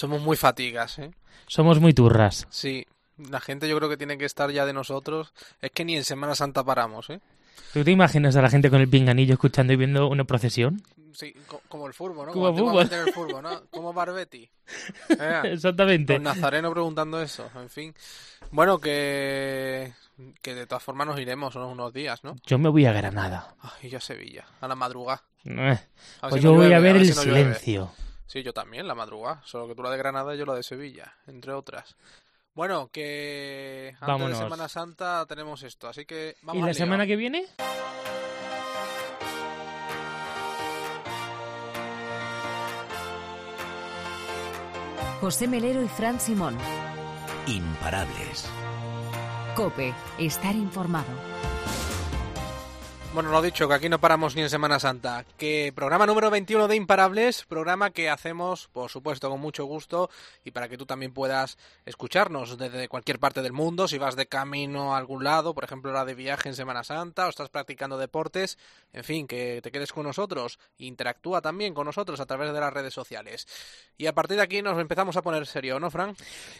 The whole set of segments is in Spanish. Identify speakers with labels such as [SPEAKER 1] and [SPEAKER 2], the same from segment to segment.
[SPEAKER 1] Somos muy fatigas, ¿eh?
[SPEAKER 2] Somos muy turras.
[SPEAKER 1] Sí, la gente yo creo que tiene que estar ya de nosotros. Es que ni en Semana Santa paramos, ¿eh?
[SPEAKER 2] ¿Tú te imaginas a la gente con el pinganillo escuchando y viendo una procesión?
[SPEAKER 1] Sí, co- como el furbo, ¿no?
[SPEAKER 2] Como
[SPEAKER 1] el furbo, ¿no? Como Barbetti. Eh,
[SPEAKER 2] Exactamente.
[SPEAKER 1] Don Nazareno preguntando eso, en fin. Bueno, que, que de todas formas nos iremos unos, días, ¿no?
[SPEAKER 2] Yo me voy a Granada.
[SPEAKER 1] Ay, yo a Sevilla, a la madrugada.
[SPEAKER 2] Eh,
[SPEAKER 1] A
[SPEAKER 2] Pues
[SPEAKER 1] si
[SPEAKER 2] yo
[SPEAKER 1] no
[SPEAKER 2] voy a
[SPEAKER 1] llueve,
[SPEAKER 2] ver
[SPEAKER 1] ver
[SPEAKER 2] el
[SPEAKER 1] si no llueve. Sí, yo también, la madrugada. Solo que tú la de Granada y yo la de Sevilla, entre otras. Bueno, que antes
[SPEAKER 2] Vámonos.
[SPEAKER 1] de Semana Santa tenemos esto, así que vamos
[SPEAKER 2] ¿Y
[SPEAKER 1] al
[SPEAKER 2] la
[SPEAKER 1] lío.
[SPEAKER 2] semana que viene?
[SPEAKER 3] José Melero y Fran Simón.
[SPEAKER 4] Imparables.
[SPEAKER 3] Cope, estar informado.
[SPEAKER 1] Bueno, lo dicho, que aquí no paramos ni en Semana Santa. Que programa número 21 de Imparables, programa que hacemos, por supuesto, con mucho gusto y para que tú también puedas escucharnos desde cualquier parte del mundo, si vas de camino a algún lado, por ejemplo, la de viaje en Semana Santa o estás practicando deportes, en fin, que te quedes con nosotros, interactúa también con nosotros a través de las redes sociales. Y a partir de aquí nos empezamos a poner serio, ¿no, Fran?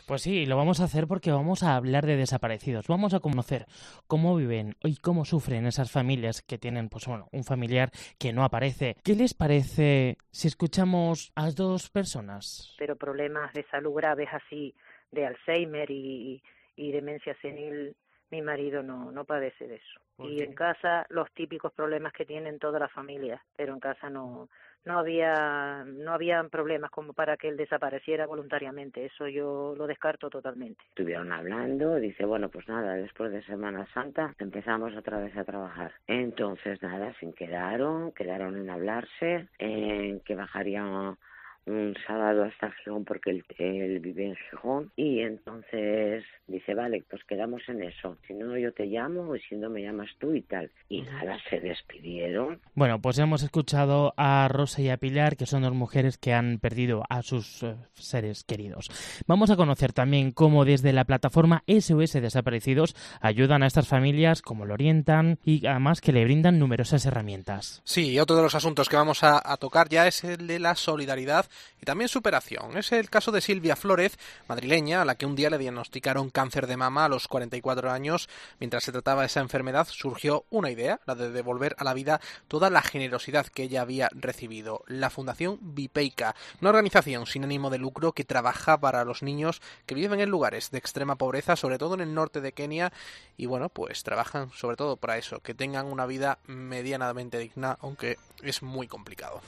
[SPEAKER 2] Pues sí, lo vamos a hacer porque vamos a hablar de desaparecidos. Vamos a conocer cómo viven y cómo sufren esas familias que tienen, pues bueno, un familiar que no aparece. ¿Qué les parece si escuchamos a dos personas?
[SPEAKER 5] pero problemas de salud graves así, de Alzheimer y, y demencia senil, mi marido no, no padece de eso.
[SPEAKER 2] ¿Por
[SPEAKER 5] Y
[SPEAKER 2] qué?
[SPEAKER 5] en casa los típicos problemas que tienen todas las familias, pero en casa no, no había, no habían problemas como para que él desapareciera voluntariamente. Eso yo lo descarto totalmente.
[SPEAKER 6] Estuvieron hablando, dice, bueno, pues nada, después de Semana Santa empezamos otra vez a trabajar. Entonces, nada, se quedaron, quedaron en hablarse, en que bajarían un sábado hasta Gijón porque él, él vive en Gijón y entonces dice, vale, pues quedamos en eso. Si no, yo te llamo y si no, me llamas tú y tal. Y nada, se despidieron.
[SPEAKER 2] Bueno, pues hemos escuchado a Rosa y a Pilar, que son dos mujeres que han perdido a sus eh, seres queridos. Vamos a conocer también cómo desde la plataforma SOS Desaparecidos ayudan a estas familias, cómo lo orientan y además que le brindan numerosas herramientas.
[SPEAKER 1] Sí, otro de los asuntos que vamos a, a tocar ya es el de la solidaridad y también superación. Es el caso de Silvia Flórez, madrileña, a la que un día le diagnosticaron cáncer de mama a los 44 años. Mientras se trataba esa enfermedad, surgió una idea, la de devolver a la vida toda la generosidad que ella había recibido. La Fundación Vipeica, una organización sin ánimo de lucro que trabaja para los niños que viven en lugares de extrema pobreza, sobre todo en el norte de Kenia, y bueno, pues trabajan sobre todo para eso, que tengan una vida medianamente digna, aunque es muy complicado.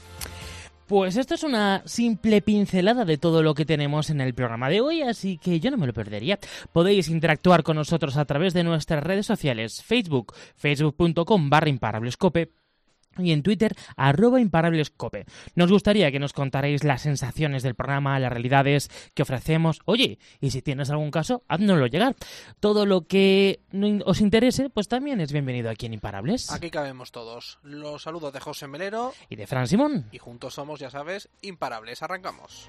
[SPEAKER 2] Pues esto es una simple pincelada de todo lo que tenemos en el programa de hoy, así que yo no me lo perdería. Podéis interactuar con nosotros a través de nuestras redes sociales, Facebook, facebook.com barra imparablescope y en Twitter, arroba imparablescope. Nos gustaría que nos contarais las sensaciones del programa, las realidades que ofrecemos. Oye, y si tienes algún caso, háznoslo llegar. Todo lo que os interese, pues también es bienvenido aquí en Imparables.
[SPEAKER 1] Aquí cabemos todos. Los saludos de José Melero
[SPEAKER 2] Y de Fran Simón.
[SPEAKER 1] y juntos somos, ya sabes, imparables. Arrancamos.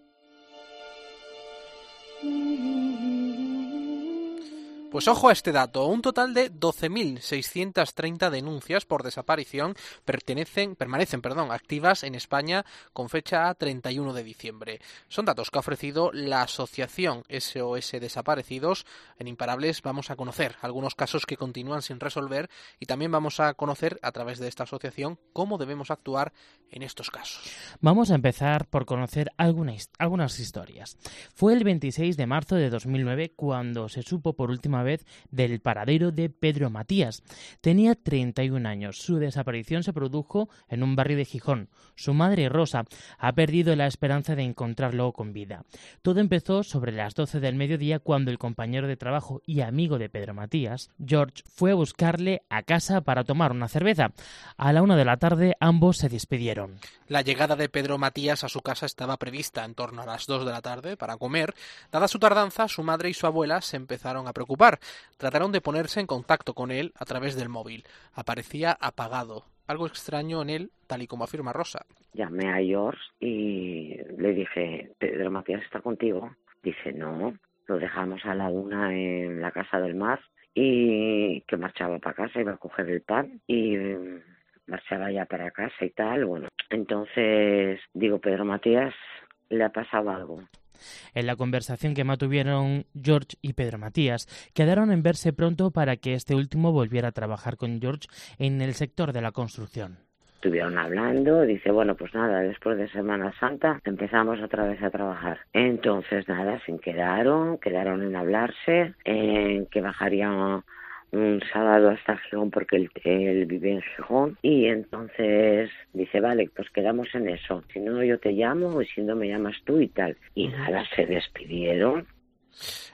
[SPEAKER 1] Pues ojo a este dato, un total de 12.630 denuncias por desaparición pertenecen, permanecen perdón, activas en España con fecha a 31 de diciembre. Son datos que ha ofrecido la asociación SOS Desaparecidos. En Imparables vamos a conocer algunos casos que continúan sin resolver y también vamos a conocer a través de esta asociación cómo debemos actuar en estos casos.
[SPEAKER 2] Vamos a empezar por conocer alguna his- algunas historias. Fue el 26 de marzo de 2009 cuando se supo por última vez del paradero de Pedro Matías. Tenía 31 años. Su desaparición se produjo en un barrio de Gijón. Su madre, Rosa, ha perdido la esperanza de encontrarlo con vida. Todo empezó sobre las 12 del mediodía cuando el compañero de trabajo y amigo de Pedro Matías, George, fue a buscarle a casa para tomar una cerveza. A la una de la tarde ambos se despidieron.
[SPEAKER 1] La llegada de Pedro Matías a su casa estaba prevista en torno a las 2 de la tarde para comer. Dada su tardanza, su madre y su abuela se empezaron a preocupar. Trataron de ponerse en contacto con él a través del móvil. Aparecía apagado. algo extraño en él, tal y como afirma Rosa.
[SPEAKER 6] Llamé a George y le dije, Pedro Matías está contigo. Dice, no, lo dejamos a la una en la casa del mar y que marchaba para casa, iba a coger el pan y mm, marchaba ya para casa y tal. Bueno, entonces digo, Pedro Matías, le ha pasado algo.
[SPEAKER 2] En la conversación que mantuvieron George y Pedro Matías, quedaron en verse pronto para que este último volviera a trabajar con George en el sector de la construcción.
[SPEAKER 6] Estuvieron hablando, dice, bueno, pues nada, después de Semana Santa empezamos otra vez a trabajar. Entonces, nada, sin quedaron, quedaron en hablarse, en que bajarían un sábado hasta Gijón porque él, vive en Gijón y entonces dice, vale, pues quedamos en eso. Si no, yo te llamo y si no me llamas tú y tal. Y nada, se despidieron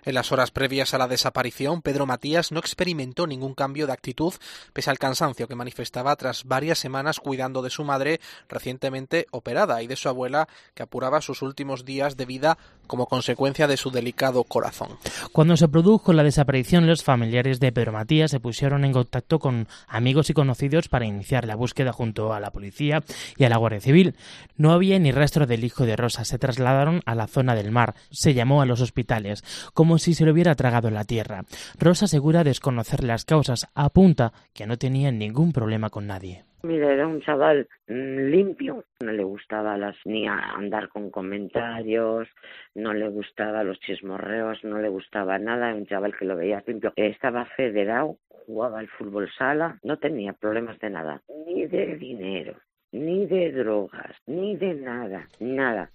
[SPEAKER 1] en las horas previas a la desaparición, Pedro Matías no experimentó ningún cambio de actitud pese al cansancio que manifestaba tras varias semanas cuidando de su madre recientemente operada y de su abuela que apuraba sus últimos días de vida como consecuencia de su delicado corazón.
[SPEAKER 2] Cuando se produjo la desaparición, los familiares de Pedro Matías se pusieron en contacto con amigos y conocidos para iniciar la búsqueda junto a la policía y a la Guardia Civil. No había ni rastro del hijo de Rosa. Se trasladaron a la zona del mar. Se llamó a los hospitales como si se lo hubiera tragado la tierra. Rosa asegura desconocer las causas, apunta que no tenía ningún problema con nadie.
[SPEAKER 6] Mira, era un chaval mm, limpio, no le gustaba las, ni andar con comentarios, no le gustaba los chismorreos, no le gustaba nada, un chaval que lo veía limpio. Estaba federado, jugaba al fútbol sala, no tenía problemas de nada, ni de dinero, ni de drogas, ni de nada, nada.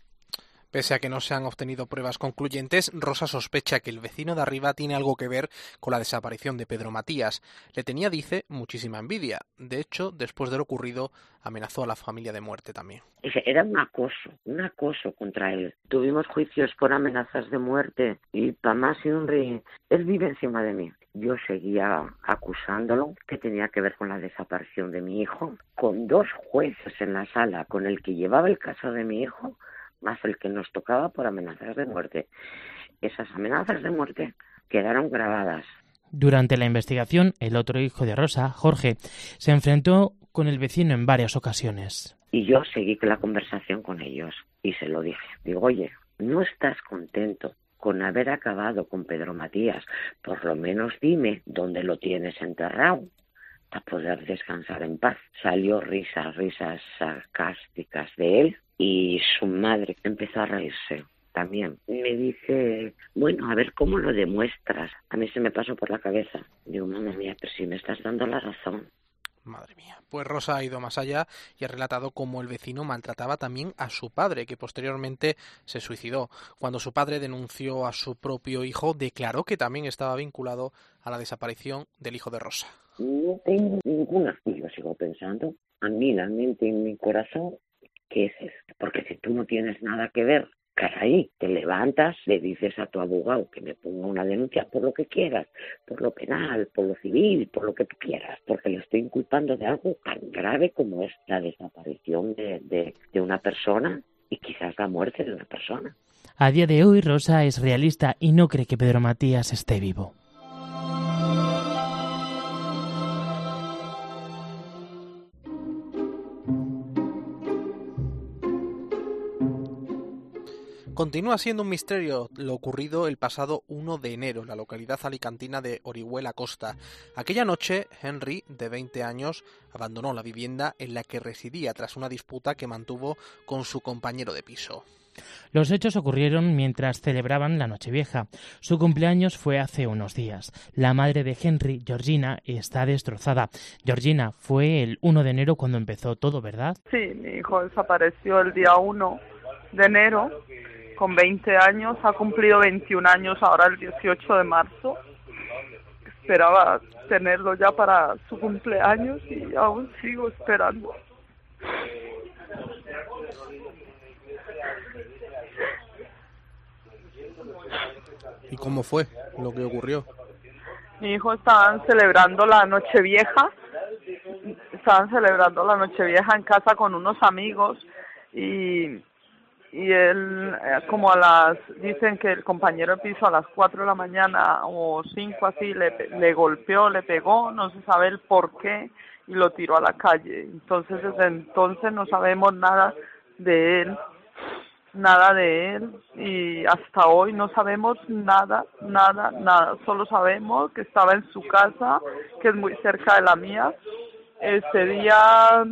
[SPEAKER 1] Pese a que no se han obtenido pruebas concluyentes, Rosa sospecha que el vecino de arriba tiene algo que ver con la desaparición de Pedro Matías. Le tenía, dice, muchísima envidia. De hecho, después de lo ocurrido, amenazó a la familia de muerte también.
[SPEAKER 6] Era un acoso, un acoso contra él. Tuvimos juicios por amenazas de muerte y para más y un rey, él vive encima de mí. Yo seguía acusándolo que tenía que ver con la desaparición de mi hijo, con dos jueces en la sala con el que llevaba el caso de mi hijo más el que nos tocaba por amenazas de muerte. Esas amenazas de muerte quedaron grabadas.
[SPEAKER 2] Durante la investigación, el otro hijo de Rosa, Jorge, se enfrentó con el vecino en varias ocasiones.
[SPEAKER 6] Y yo seguí la conversación con ellos y se lo dije. Digo, oye, ¿no estás contento con haber acabado con Pedro Matías? Por lo menos dime dónde lo tienes enterrado para poder descansar en paz. Salió risas, risas sarcásticas de él y su madre empezó a reírse también. Me dice, bueno, a ver cómo lo demuestras. A mí se me pasó por la cabeza. Digo, mamá mía, pero si me estás dando la razón.
[SPEAKER 1] Madre mía. Pues Rosa ha ido más allá y ha relatado cómo el vecino maltrataba también a su padre, que posteriormente se suicidó. Cuando su padre denunció a su propio hijo, declaró que también estaba vinculado a la desaparición del hijo de Rosa.
[SPEAKER 6] No tengo ninguna. Y yo sigo pensando, a mí la mente en mi corazón ¿qué es esto? Porque si tú no tienes nada que ver, caray, te levantas, le dices a tu abogado que me ponga una denuncia por lo que quieras, por lo penal, por lo civil, por lo que tú quieras, porque le estoy inculpando de algo tan grave como es la desaparición de, de una persona y quizás la muerte de una persona.
[SPEAKER 2] A día de hoy, Rosa es realista y no cree que Pedro Matías esté vivo.
[SPEAKER 1] Continúa siendo un misterio lo ocurrido el pasado 1 de enero en la localidad alicantina de Orihuela Costa. Aquella noche, Henry, de 20 años, abandonó la vivienda en la que residía tras una disputa que mantuvo con su compañero de piso.
[SPEAKER 2] Los hechos ocurrieron mientras celebraban la Nochevieja. Su cumpleaños fue hace unos días. La madre de Henry, Georgina, está destrozada. Georgina, fue el 1 de enero cuando empezó todo, ¿verdad?
[SPEAKER 7] Sí, mi hijo desapareció el día 1 de enero con 20 años, ha cumplido 21 años ahora el 18 de marzo. Esperaba tenerlo ya para su cumpleaños y aún sigo esperando.
[SPEAKER 1] ¿Y cómo fue lo que ocurrió?
[SPEAKER 7] Mi hijo estaban celebrando la Nochevieja, estaban celebrando la Nochevieja en casa con unos amigos y y él eh, como a las dicen que el compañero de piso a las 4 de la mañana o 5 así le, le golpeó, le pegó, no se sabe el por qué y lo tiró a la calle. Entonces desde entonces no sabemos nada de él, nada de él y hasta hoy no sabemos nada, nada, nada. Solo sabemos que estaba en su casa, que es muy cerca de la mía este día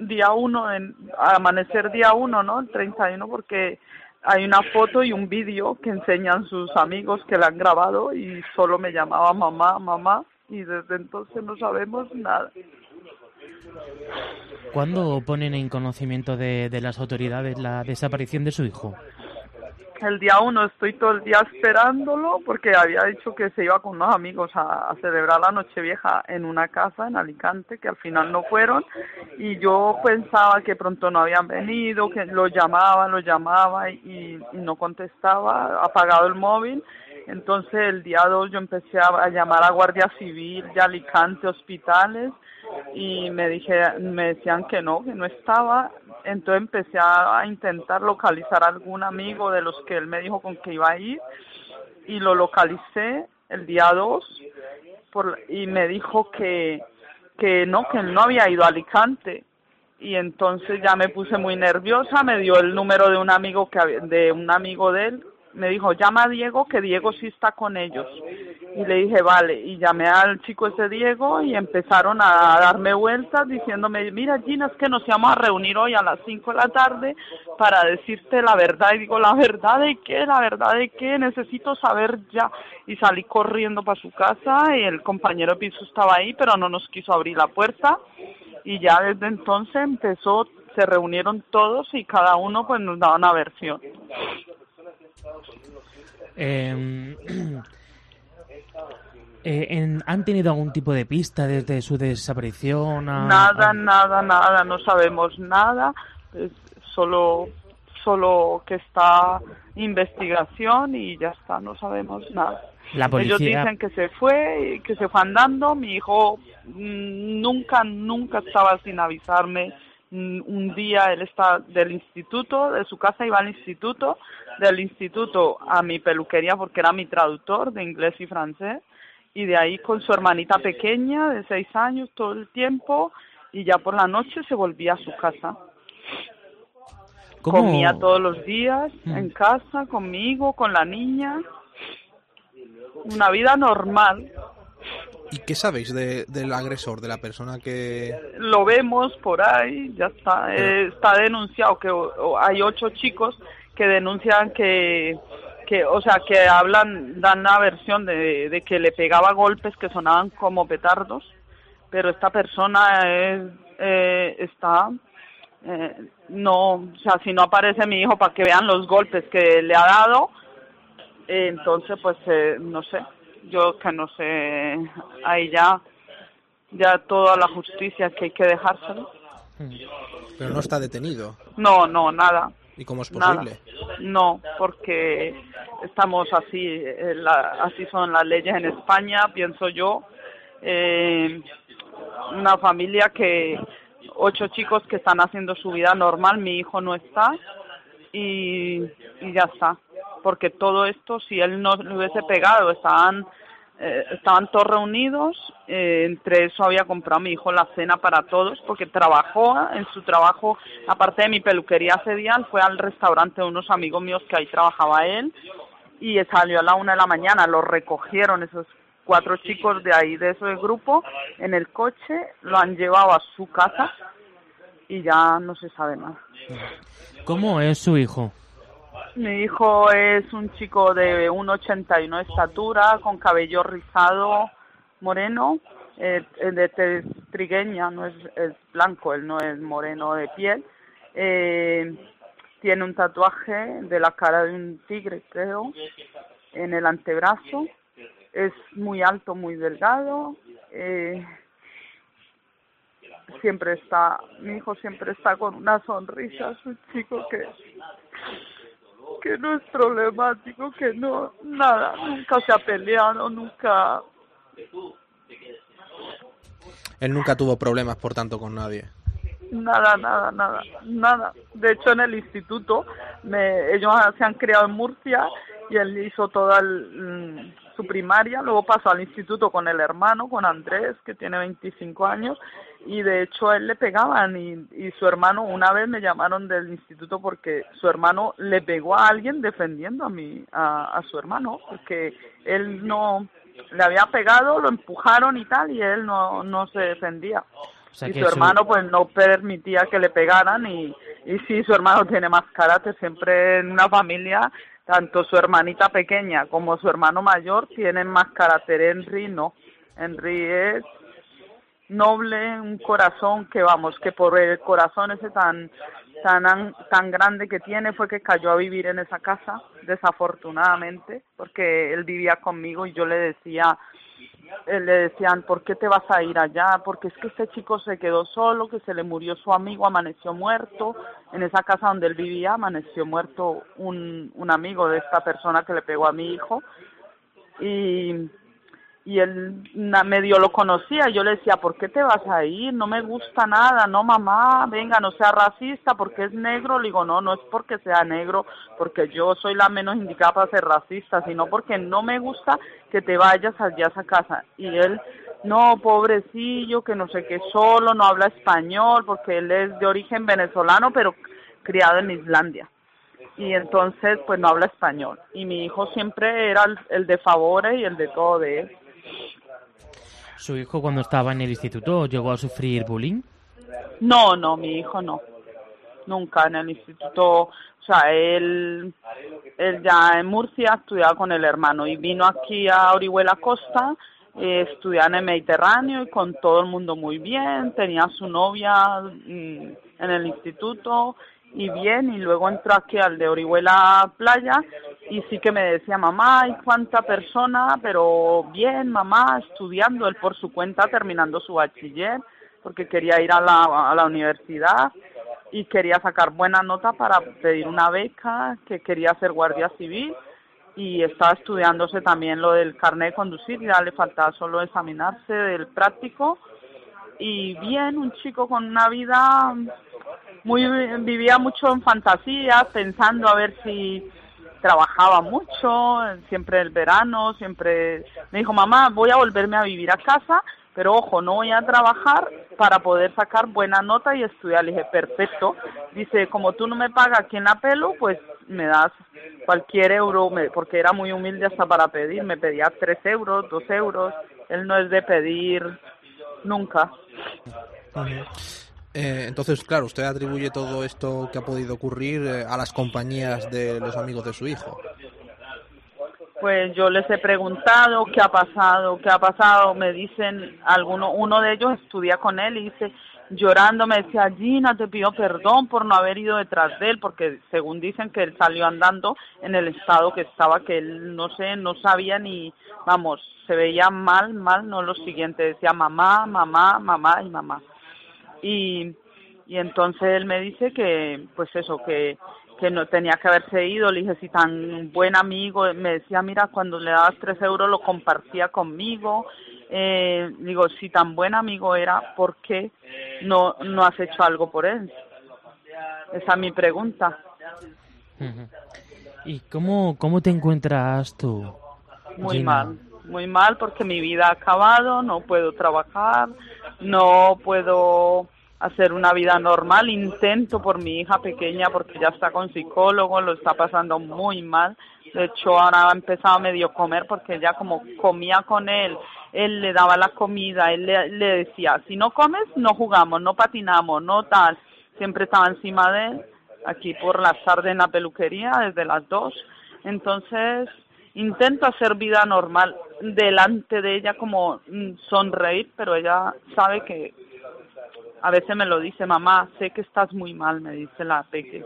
[SPEAKER 7] día uno en amanecer día uno no el 31 porque hay una foto y un vídeo que enseñan sus amigos que la han grabado y solo me llamaba mamá mamá y desde entonces no sabemos nada
[SPEAKER 2] ¿Cuándo ponen en conocimiento de, de las autoridades la desaparición de su hijo?
[SPEAKER 7] El día uno estoy todo el día esperándolo porque había dicho que se iba con unos amigos a, celebrar la Nochevieja en una casa en Alicante que al final no fueron y yo pensaba que pronto no habían venido, que lo llamaba, lo llamaba y, no contestaba, apagado el móvil. Entonces el día 2 yo empecé a, llamar a Guardia Civil de Alicante, hospitales y me dije, me decían que no, que no estaba. Entonces empecé a, intentar localizar a algún amigo de los que él me dijo con que iba a ir y lo localicé el día 2 por, y me dijo que, que no, que él no había ido a Alicante. Y entonces ya me puse muy nerviosa, me dio el número de un amigo que de un amigo de él me dijo, llama a Diego, que Diego sí está con ellos. Y le dije, vale, y llamé al chico ese Diego y empezaron a darme vueltas diciéndome, mira Gina, es que nos íbamos a reunir hoy a las 5 de la tarde para decirte la verdad. Y digo, ¿la verdad de qué? ¿La verdad de qué? Necesito saber ya. Y salí corriendo para su casa y el compañero piso estaba ahí, pero no nos quiso abrir la puerta. Y ya desde entonces empezó, se reunieron todos y cada uno pues nos daba una versión.
[SPEAKER 2] Em, eh, ¿Han tenido algún tipo de pista desde su desaparición?
[SPEAKER 7] nada, nada, nada, no sabemos nada, solo, solo que está investigación y ya está, no sabemos nada. Ellos dicen que se fue, que se fue andando, mi hijo mm, nunca, nunca estaba sin avisarme un día él está del instituto, de su casa iba al instituto, del instituto a mi peluquería porque era mi traductor de inglés y francés y de ahí con su hermanita pequeña de seis años todo el tiempo y ya por la noche se volvía a su casa. Comía todos los días mm. en casa conmigo, con la niña. Una vida normal.
[SPEAKER 1] ¿Y qué sabéis de, del agresor, de la persona que...?
[SPEAKER 7] Lo vemos por ahí, ya está. Eh, está denunciado que hay ocho chicos que denuncian que, que, o sea, que hablan, dan la versión de, de que le pegaba golpes que sonaban como petardos, pero esta persona es, eh, está... Eh, no, o sea, si no aparece mi hijo para que vean los golpes que le ha dado, entonces pues no sé, yo que no sé, ahí ya, ya toda la justicia que hay que dejárselo.
[SPEAKER 1] Pero no está detenido.
[SPEAKER 7] No, no, nada.
[SPEAKER 1] ¿Y cómo es posible?
[SPEAKER 7] No, porque estamos así, eh, así son las leyes en España, pienso yo. Eh, una familia que ocho chicos que están haciendo su vida normal, mi hijo no está y, y ya está porque todo esto, si él no le hubiese pegado, estaban, eh, estaban todos reunidos, eh, entre eso había comprado a mi hijo la cena para todos, porque trabajó en su trabajo, aparte de mi peluquería ese día, fue al restaurante de unos amigos míos que ahí trabajaba él, y salió a la una de la mañana, lo recogieron esos cuatro chicos de ahí, de ese grupo, en el coche, lo han llevado a su casa y ya no se sabe más.
[SPEAKER 2] ¿Cómo es su hijo?
[SPEAKER 7] Mi hijo es un chico de 1,81 de estatura, con cabello rizado, moreno, eh, de trigueña, no es, blanco, él no es moreno de piel. Eh, tiene un tatuaje de la cara de un tigre, creo, en el antebrazo. Es muy alto, muy delgado. Eh, siempre está, mi hijo siempre está con una sonrisa, es un chico que que no es problemático, que no, nada, nunca se ha peleado, nunca...
[SPEAKER 1] Él nunca tuvo problemas, por tanto, con nadie.
[SPEAKER 7] nada, nada, nada, nada. De hecho, en el instituto, me, ellos se han criado en Murcia y él hizo toda mm, su primaria, luego pasó al instituto con el hermano, con Andrés, que tiene 25 años, y de hecho a él le pegaban y, y su hermano, una vez me llamaron del instituto porque su hermano le pegó a alguien defendiendo a, mi, a, a su hermano, porque él no le había pegado, lo empujaron y tal, y él no, no se defendía. y su hermano pues no permitía que le pegaran y, y sí, su hermano tiene más carácter, siempre en una familia, tanto su hermanita pequeña como su hermano mayor tienen más carácter. Henry no, Henry es noble, un corazón que vamos, que por el corazón ese tan tan tan grande que tiene fue que cayó a vivir en esa casa, desafortunadamente, porque él vivía conmigo y yo le decía le decían, ¿por qué te vas a ir allá? Porque es que este chico se quedó solo, que se le murió su amigo, amaneció muerto. En esa casa donde él vivía, amaneció muerto un, un amigo de esta persona que le pegó a mi hijo. Y y él medio lo conocía yo le decía, ¿por qué te vas a ir? No me gusta nada, no mamá, venga, no sea racista porque es negro. Le digo, no, no es porque sea negro, porque yo soy la menos indicada para ser racista, sino porque no me gusta que te vayas allá a esa casa. Y él, no, pobrecillo, que no sé qué, solo, no habla español, porque él es de origen venezolano, pero criado en Islandia y entonces pues no habla español y mi hijo siempre era el, el de favores y el de todo de él
[SPEAKER 2] ¿Su hijo cuando estaba en el instituto llegó a sufrir bullying?
[SPEAKER 7] No, no, mi hijo no. Nunca en el instituto, o sea, él, él ya en Murcia estudiaba con el hermano y vino aquí a Orihuela Costa, eh, estudiaba en el Mediterráneo y con todo el mundo muy bien, tenía su novia mm, en el instituto y bien, y luego entró aquí al de Orihuela Playa y sí que me decía, mamá, ¿y cuánta persona? Pero bien, mamá, estudiando, él por su cuenta, terminando su bachiller, porque quería ir a la, a la universidad y quería sacar buena nota para pedir una beca, que quería ser guardia civil y estaba estudiándose también lo del carnet de conducir, ya le faltaba solo examinarse del práctico y bien, un chico con una vida muy vivía mucho en fantasía, pensando a ver si trabajaba mucho, siempre el verano, siempre me dijo, mamá, voy a volverme a vivir a casa, pero ojo, no voy a trabajar para poder sacar buena nota y estudiar. Le dije, perfecto. Dice, como tú no me pagas aquí en la pelo, pues me das cualquier euro, porque era muy humilde hasta para pedir, me pedía tres euros, dos euros, él no es de pedir nunca.
[SPEAKER 1] Eh, entonces, claro, usted atribuye todo esto que ha podido ocurrir eh, a las compañías de los amigos de su hijo.
[SPEAKER 7] Pues yo les he preguntado qué ha pasado, qué ha pasado. Me dicen, alguno, uno de ellos estudia con él y dice, llorando, me decía, Gina, te pido perdón por no haber ido detrás de él, porque según dicen que él salió andando en el estado que estaba, que él no sé, no sabía ni, vamos, se veía mal, mal, no lo siguiente, decía mamá, mamá, mamá y mamá y, y entonces él me dice que, pues eso, que, que no tenía que haberse ido, le dije, si tan buen amigo, me decía, mira, cuando le dabas tres euros lo compartía conmigo, eh, digo, si tan buen amigo era, ¿por qué no, no has hecho algo por él? Esa es mi pregunta.
[SPEAKER 2] ¿Y cómo, cómo te encuentras tú?
[SPEAKER 7] Muy mal, muy mal porque mi vida ha acabado, no puedo trabajar, no puedo hacer una vida normal, intento por mi hija pequeña porque ya está con psicólogo, lo está pasando muy mal. De hecho, ahora ha empezado a medio comer porque ya como comía con él, él le daba la comida, él le, le decía, si no comes, no jugamos, no patinamos, no tal. Siempre estaba encima de él, aquí por la tarde en la peluquería, desde las dos. Entonces, intento hacer vida normal delante de ella como mm, sonreír, pero ella sabe que a veces me lo dice, mamá, sé que estás muy mal, me dice la peque,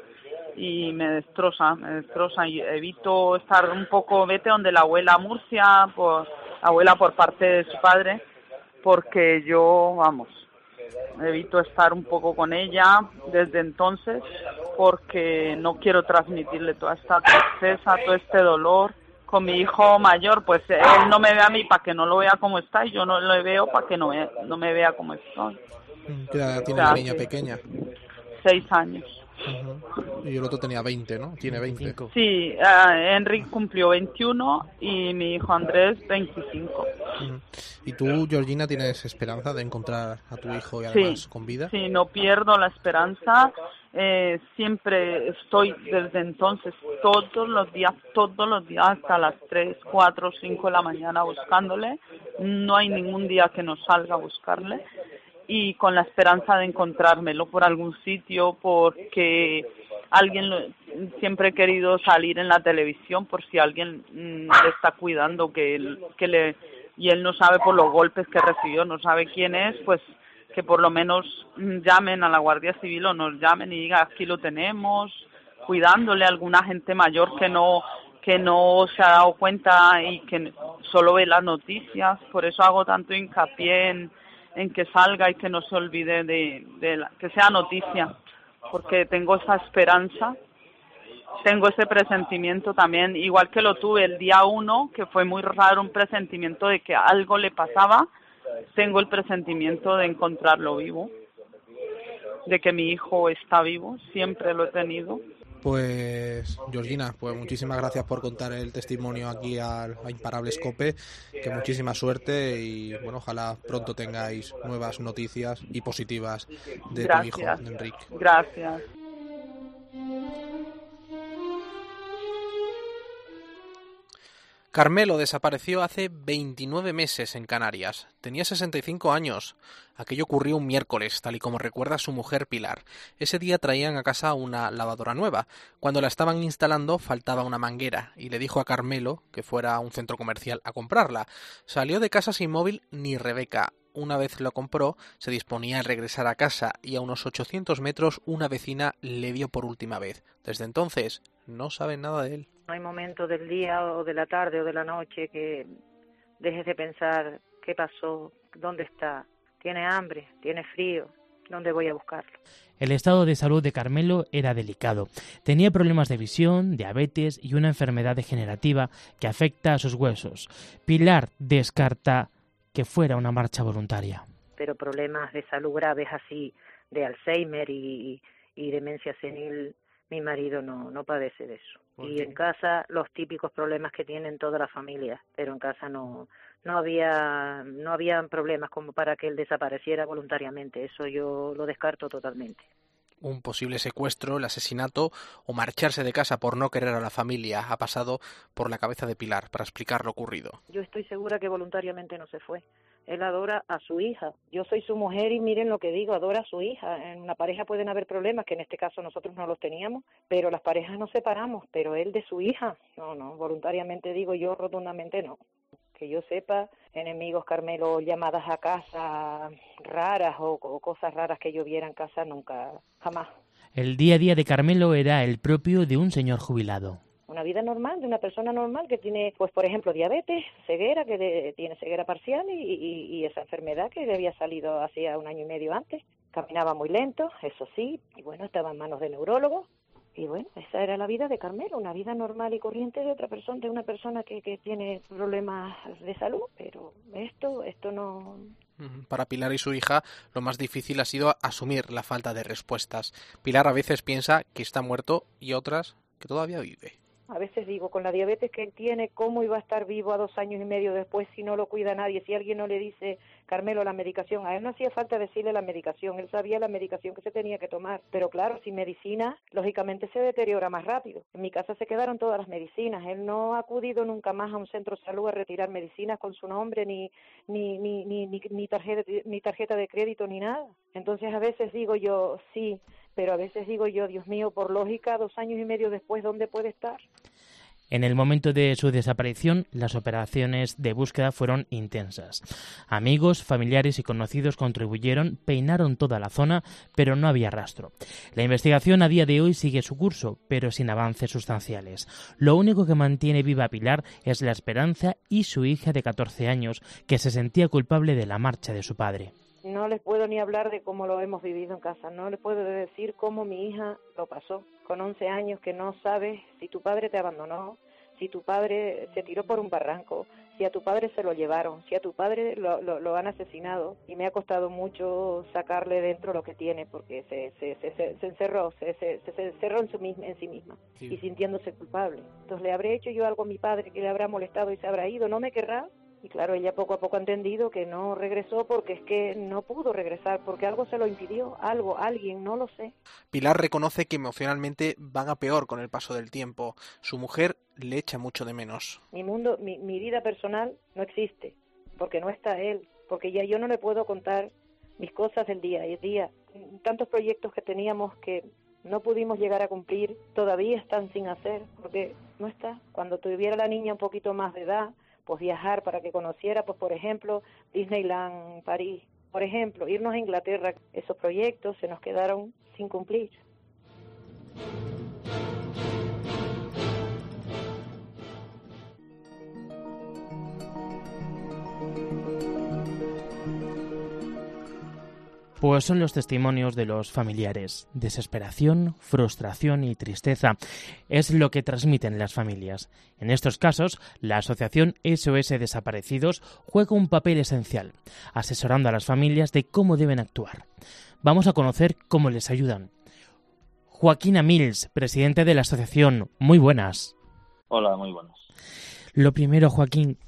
[SPEAKER 7] y me destroza, me destroza, y evito estar un poco, vete donde la abuela Murcia, por, abuela por parte de su padre, porque yo, vamos, evito estar un poco con ella desde entonces, porque no quiero transmitirle toda esta tristeza, todo este dolor, con mi hijo mayor, pues él no me ve a mí para que no lo vea como está y yo no lo veo para que no, no me vea como estoy.
[SPEAKER 1] ¿Qué edad tiene
[SPEAKER 7] O
[SPEAKER 1] la
[SPEAKER 7] sea,
[SPEAKER 1] niña
[SPEAKER 7] que-
[SPEAKER 1] pequeña?
[SPEAKER 7] Seis años.
[SPEAKER 1] Ujú. Y el otro tenía 20, ¿no? Tiene 20.
[SPEAKER 2] 25.
[SPEAKER 7] Sí, eh, Enrique cumplió 21 y mi hijo Andrés 25.
[SPEAKER 1] Ujú. ¿Y tú, Georgina, tienes esperanza de encontrar a tu hijo y además con vida?
[SPEAKER 7] Sí, no pierdo la esperanza. Eh, siempre estoy desde entonces, todos los días, todos los días, hasta las 3, 4, 5 de la mañana buscándole. No hay ningún día que no salga a buscarle. Y con la esperanza de encontrármelo por algún sitio, porque alguien lo- siempre he querido salir en la televisión por si alguien mm, le está cuidando que que le y él no sabe por los golpes que recibió, no sabe quién es, pues que por lo menos mm, llamen a la Guardia Civil o nos llamen y digan aquí lo tenemos, cuidándole a alguna gente mayor que no que no se ha dado cuenta y que solo ve las noticias, por eso hago tanto hincapié en, que salga y que no se olvide de, de la- que sea noticia, porque tengo esa esperanza tengo ese presentimiento también, igual que lo tuve el día uno, que fue muy raro, un presentimiento de que algo le pasaba, tengo el presentimiento de encontrarlo vivo, de que mi hijo está vivo, siempre lo he tenido.
[SPEAKER 1] Pues, Georgina, pues muchísimas gracias por contar el testimonio aquí al, a Imparables Cope. Que muchísima suerte y, bueno, ojalá pronto tengáis nuevas noticias y positivas de tu hijo, Enrique.
[SPEAKER 7] Gracias.
[SPEAKER 1] Carmelo desapareció hace 29 meses en Canarias. Tenía 65 años. Aquello ocurrió un miércoles, tal y como recuerda su mujer Pilar. Ese día traían a casa una lavadora nueva. Cuando la estaban instalando faltaba una manguera y le dijo a Carmelo que fuera a un centro comercial a comprarla. Salió de casa sin móvil ni Rebeca. Una vez lo compró, se disponía a regresar a casa y a unos 800 metros una vecina le vio por última vez. Desde entonces no saben nada de él.
[SPEAKER 5] No hay momento del día o de la tarde o de la noche que dejes de pensar qué pasó, dónde está, tiene hambre, tiene frío, dónde voy a buscarlo.
[SPEAKER 2] El estado de salud de Carmelo era delicado. Tenía problemas de visión, diabetes y una enfermedad degenerativa que afecta a sus huesos. Pilar descarta que fuera una marcha voluntaria.
[SPEAKER 5] Pero problemas de salud graves así, de Alzheimer y, y demencia senil, mi marido no, no padece de eso.
[SPEAKER 2] ¿Por
[SPEAKER 5] Y en casa los típicos problemas que tienen todas las familias, pero en casa no, no había, no habían problemas como para que él desapareciera voluntariamente. Eso yo lo descarto totalmente.
[SPEAKER 1] un posible secuestro, el asesinato o marcharse de casa por no querer a la familia ha pasado por la cabeza de Pilar para explicar lo ocurrido.
[SPEAKER 5] Yo estoy segura que voluntariamente no se fue. Él adora a su hija. Yo soy su mujer y miren lo que digo, adora a su hija. En una pareja pueden haber problemas, que en este caso nosotros no los teníamos, pero las parejas nos separamos, pero él de su hija. No, no, voluntariamente digo yo rotundamente no. Que yo sepa, enemigos, Carmelo, llamadas a casa raras o, o cosas raras que yo viera en casa, nunca, jamás.
[SPEAKER 2] El día a día de Carmelo era el propio de un señor jubilado.
[SPEAKER 5] Una vida normal de una persona normal que tiene, pues por ejemplo, diabetes, ceguera, que de- tiene ceguera parcial y, y- esa enfermedad que le había salido hacía un año y medio antes. Caminaba muy lento, eso sí, y bueno, estaba en manos de neurólogos. Y bueno, esa era la vida de Carmelo, una vida normal y corriente de otra persona, de una persona que, que tiene problemas de salud, pero esto, esto no.
[SPEAKER 1] Para Pilar y su hija, lo más difícil ha sido asumir la falta de respuestas. Pilar a veces piensa que está muerto y otras que todavía vive.
[SPEAKER 5] A veces digo, con la diabetes que él tiene, ¿cómo iba a estar vivo a dos años y medio después si no lo cuida nadie? Si alguien no le dice, Carmelo, la medicación. A él no hacía falta decirle la medicación, él sabía la medicación que se tenía que tomar. Pero claro, sin medicina, lógicamente se deteriora más rápido. En mi casa se quedaron todas las medicinas. Él no ha acudido nunca más a un centro de salud a retirar medicinas con su nombre, ni, ni, ni, ni, ni, tarjeta, ni tarjeta de crédito, ni nada. Entonces a veces digo yo, sí, pero a veces digo yo, Dios mío, por lógica, dos años y medio después, ¿dónde puede estar?
[SPEAKER 2] En el momento de su desaparición, las operaciones de búsqueda fueron intensas. Amigos, familiares y conocidos contribuyeron, peinaron toda la zona, pero no había rastro. La investigación a día de hoy sigue su curso, pero sin avances sustanciales. Lo único que mantiene viva a Pilar es la esperanza y su hija de 14 años, que se sentía culpable de la marcha de su padre.
[SPEAKER 5] No les puedo ni hablar de cómo lo hemos vivido en casa, no les puedo decir cómo mi hija lo pasó con 11 años que no sabes si tu padre te abandonó, si tu padre se tiró por un barranco, si a tu padre se lo llevaron, si a tu padre lo, lo, han asesinado. Y me ha costado mucho sacarle dentro lo que tiene porque se, se, se, se encerró, se, se, encerró en, su misma, en sí misma y sintiéndose culpable. Entonces, ¿le habré hecho yo algo a mi padre que le habrá molestado y se habrá ido? ¿No me querrá? Y claro, ella poco a poco ha entendido que no regresó porque es que no pudo regresar, porque algo se lo impidió, algo, alguien, no lo sé.
[SPEAKER 1] Pilar reconoce que emocionalmente van a peor con el paso del tiempo. Su mujer le echa mucho de menos.
[SPEAKER 5] Mi mundo, mi, mi vida personal no existe, porque no está él, porque ya yo no le puedo contar mis cosas del día y día. Tantos proyectos que teníamos que no pudimos llegar a cumplir, todavía están sin hacer, porque no está. Cuando tuviera la niña un poquito más de edad, pues viajar para que conociera, pues por ejemplo, Disneyland, París, por ejemplo, irnos a Inglaterra, esos proyectos se nos quedaron sin cumplir.
[SPEAKER 2] Pues son los testimonios de los familiares. Desesperación, frustración y tristeza es lo que transmiten las familias. En estos casos, la Asociación SOS Desaparecidos juega un papel esencial, asesorando a las familias de cómo deben actuar. Vamos a conocer cómo les ayudan. Joaquín Mills, presidente de la asociación, muy buenas.
[SPEAKER 8] Hola, muy buenas.
[SPEAKER 2] Lo primero, Joaquín,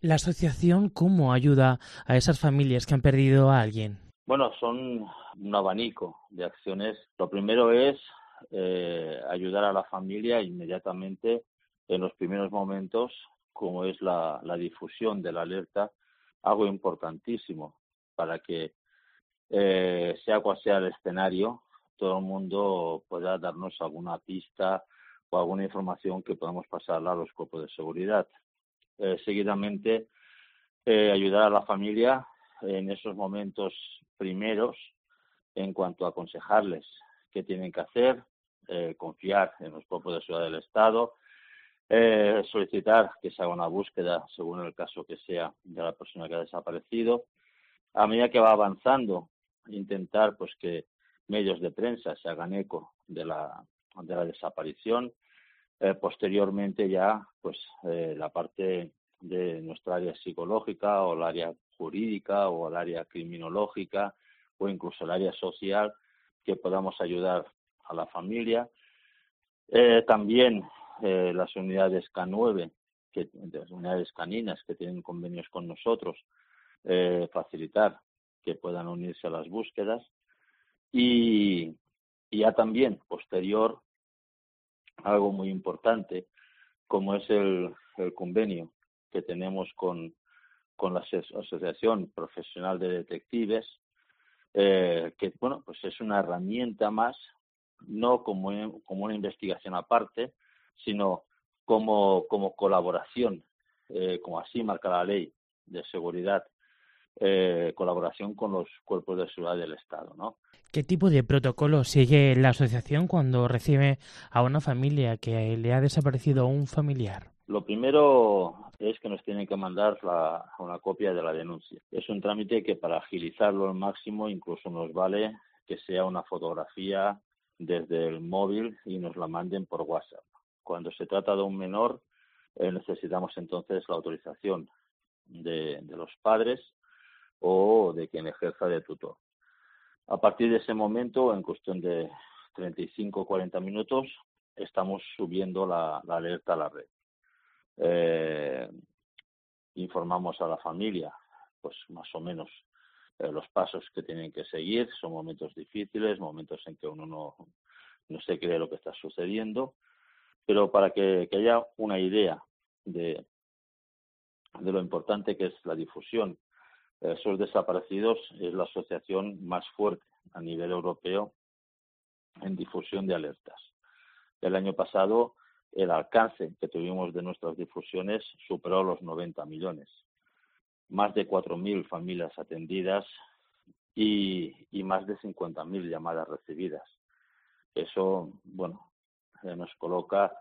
[SPEAKER 2] ¿la asociación cómo ayuda a esas familias que han perdido a alguien?
[SPEAKER 8] Bueno, son un abanico de acciones. Lo primero es eh, ayudar a la familia inmediatamente en los primeros momentos, como es la, difusión de la alerta, algo importantísimo para que, eh, sea cual sea el escenario, todo el mundo pueda darnos alguna pista o alguna información que podamos pasarla a los cuerpos de seguridad. Eh, seguidamente, ayudar a la familia en esos momentos primeros en cuanto a aconsejarles qué tienen que hacer, eh, confiar en los cuerpos de seguridad del Estado, eh, solicitar que se haga una búsqueda, según el caso que sea, de la persona que ha desaparecido. A medida que va avanzando, intentar pues que medios de prensa se hagan eco de la, de la desaparición. Eh, posteriormente ya, pues la parte de nuestra área psicológica o el área jurídica o el área criminológica o incluso el área social que podamos ayudar a la familia. Eh, también eh, las unidades K9, que, las unidades caninas que tienen convenios con nosotros, eh, facilitar que puedan unirse a las búsquedas. Y, ya también, posterior, algo muy importante, como es el convenio que tenemos con, con la Asociación Profesional de Detectives, eh, que bueno, pues es una herramienta más, no como, como una investigación aparte, sino como, como colaboración, eh, como así marca la ley de seguridad, eh, colaboración con los cuerpos de seguridad del Estado, ¿no?
[SPEAKER 2] ¿Qué tipo de protocolo sigue la asociación cuando recibe a una familia que le ha desaparecido un familiar?
[SPEAKER 8] Lo primero es que nos tienen que mandar una copia de la denuncia. Es un trámite que para agilizarlo al máximo incluso nos vale que sea una fotografía desde el móvil y nos la manden por WhatsApp. Cuando se trata de un menor, eh, necesitamos entonces la autorización de, de los padres o de quien ejerza de tutor. A partir de ese momento, en cuestión de 35 o 40 minutos, estamos subiendo la alerta a la red eh, informamos a la familia, pues más o menos eh, los pasos que tienen que seguir. Son momentos difíciles, momentos en que uno no, no se cree lo que está sucediendo, pero para que, haya una idea de, de lo importante que es la difusión. Esos desaparecidos es la asociación más fuerte a nivel europeo en difusión de alertas. El año pasado el alcance que tuvimos de nuestras difusiones superó los 90 millones. Más de 4.000 familias atendidas y, más de 50.000 llamadas recibidas. Eso, bueno, eh, nos coloca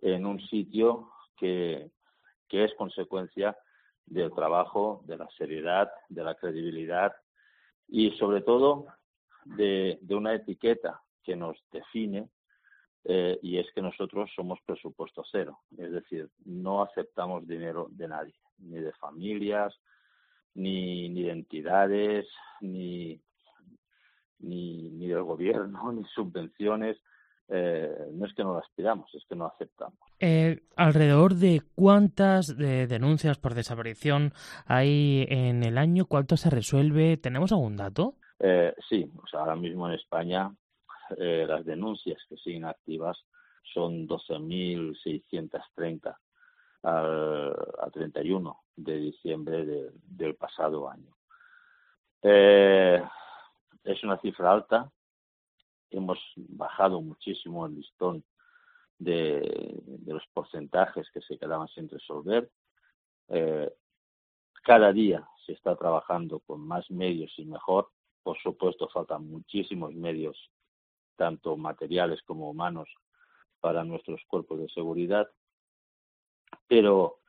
[SPEAKER 8] en un sitio que, que es consecuencia del trabajo, de la seriedad, de la credibilidad y sobre todo de, una etiqueta que nos define eh, y es que nosotros somos presupuesto cero, es decir, no aceptamos dinero de nadie, ni de familias, ni, ni de entidades, ni, ni del gobierno, ni subvenciones. Eh, no es que no las pidamos, es que no aceptamos.
[SPEAKER 2] Eh, alrededor de cuántas denuncias por desaparición hay en el año, cuánto se resuelve, ¿tenemos algún dato?
[SPEAKER 8] Eh, sí, o sea, ahora mismo en España eh, las denuncias que siguen activas son 12.630 al, al 31 de diciembre de, del pasado año. Eh, es una cifra alta. Hemos bajado muchísimo el listón de, los porcentajes que se quedaban sin resolver. Eh, cada día se está trabajando con más medios y mejor por supuesto, faltan muchísimos medios, tanto materiales como humanos, para nuestros cuerpos de seguridad, pero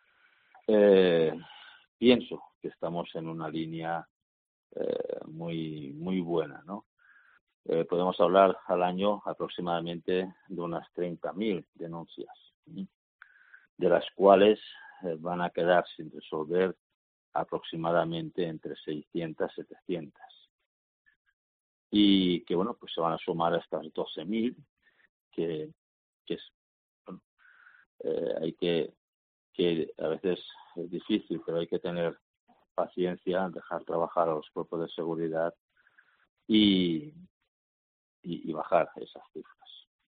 [SPEAKER 8] eh, pienso que estamos en una línea eh, muy muy buena, ¿no? Eh, podemos hablar al año aproximadamente de unas 30.000 denuncias, de las cuales eh, van a quedar sin resolver aproximadamente entre 600 y 700 y que bueno pues se van a sumar a estas 12.000 que, que es bueno, eh, hay que que a veces es difícil pero hay que tener paciencia dejar trabajar a los cuerpos de seguridad y, y, y bajar esas cifras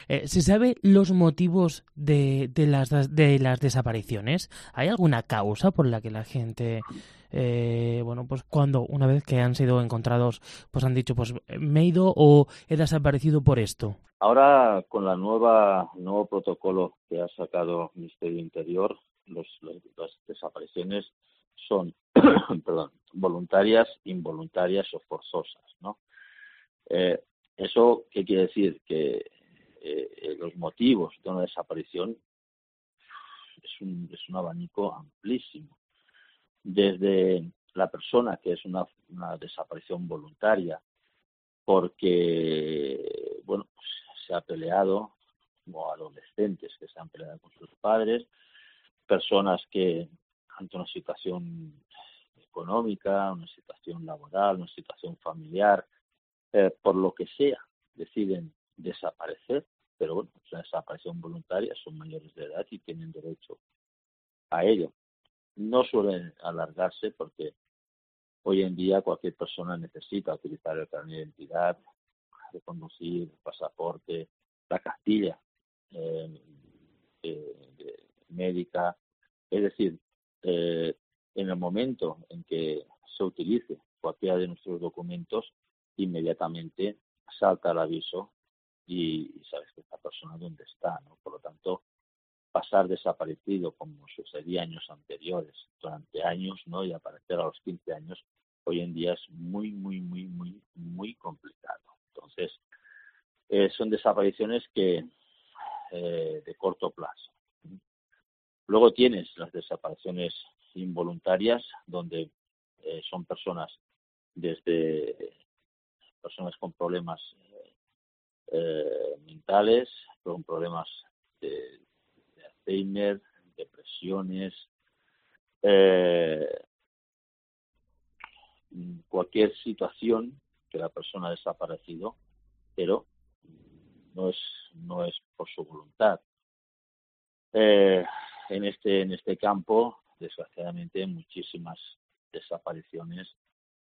[SPEAKER 2] eh, ¿Se sabe los motivos de, de, las, de las desapariciones? ¿Hay alguna causa por la que la gente, eh, bueno, pues cuando una vez que han sido encontrados, pues han dicho, pues me he ido o he desaparecido por esto?
[SPEAKER 8] Ahora, con la nueva nuevo protocolo que ha sacado el Ministerio Interior, los, los, las desapariciones son perdón, voluntarias, involuntarias o forzosas, ¿no? Eh, ¿Eso qué quiere decir? Que eh, los motivos de una desaparición es un, es un abanico amplísimo. Desde la persona que es una, una desaparición voluntaria, porque bueno pues, se ha peleado, como adolescentes que se han peleado con sus padres, personas que ante una situación económica, una situación laboral, una situación familiar, eh, por lo que sea, deciden desaparecer, pero bueno, es una desaparición voluntaria, son mayores de edad y tienen derecho a ello. No suelen alargarse porque hoy en día cualquier persona necesita utilizar el carnet de identidad, de conducir, el pasaporte, la castilla eh, médica. Es decir, eh, en el momento en que se utilice cualquiera de nuestros documentos, inmediatamente salta el aviso y, sabes que esta persona dónde está, ¿no? Por lo tanto, pasar desaparecido como sucedía años anteriores, durante años, ¿no? Y aparecer a los 15 años, hoy en día es muy, muy, muy, muy, muy complicado. Entonces, eh, son desapariciones que eh, de corto plazo. Luego tienes las desapariciones involuntarias, donde eh, son personas desde personas con problemas eh, mentales, con problemas de, Alzheimer, depresiones, eh, cualquier situación que la persona ha desaparecido, pero no es no es por su voluntad. Eh, en este en este campo, desgraciadamente, muchísimas desapariciones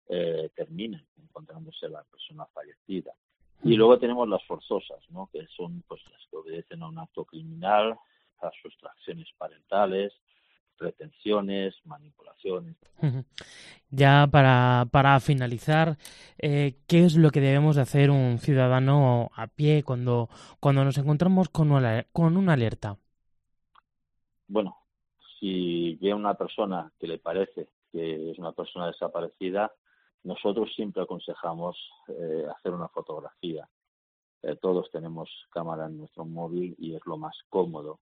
[SPEAKER 8] eh, terminan encontrándose la persona fallecida. Y luego tenemos las forzosas, ¿no? que son pues las que obedecen a un acto criminal, a sustracciones parentales, retenciones, manipulaciones.
[SPEAKER 2] Ya para, para finalizar, eh, ¿qué es lo que debemos de hacer un ciudadano a pie cuando, cuando nos encontramos con una, con una alerta?
[SPEAKER 8] Bueno, si ve a una persona que le parece que es una persona desaparecida, nosotros siempre aconsejamos eh, hacer una fotografía. Eh, todos tenemos cámara en nuestro móvil y es lo más cómodo.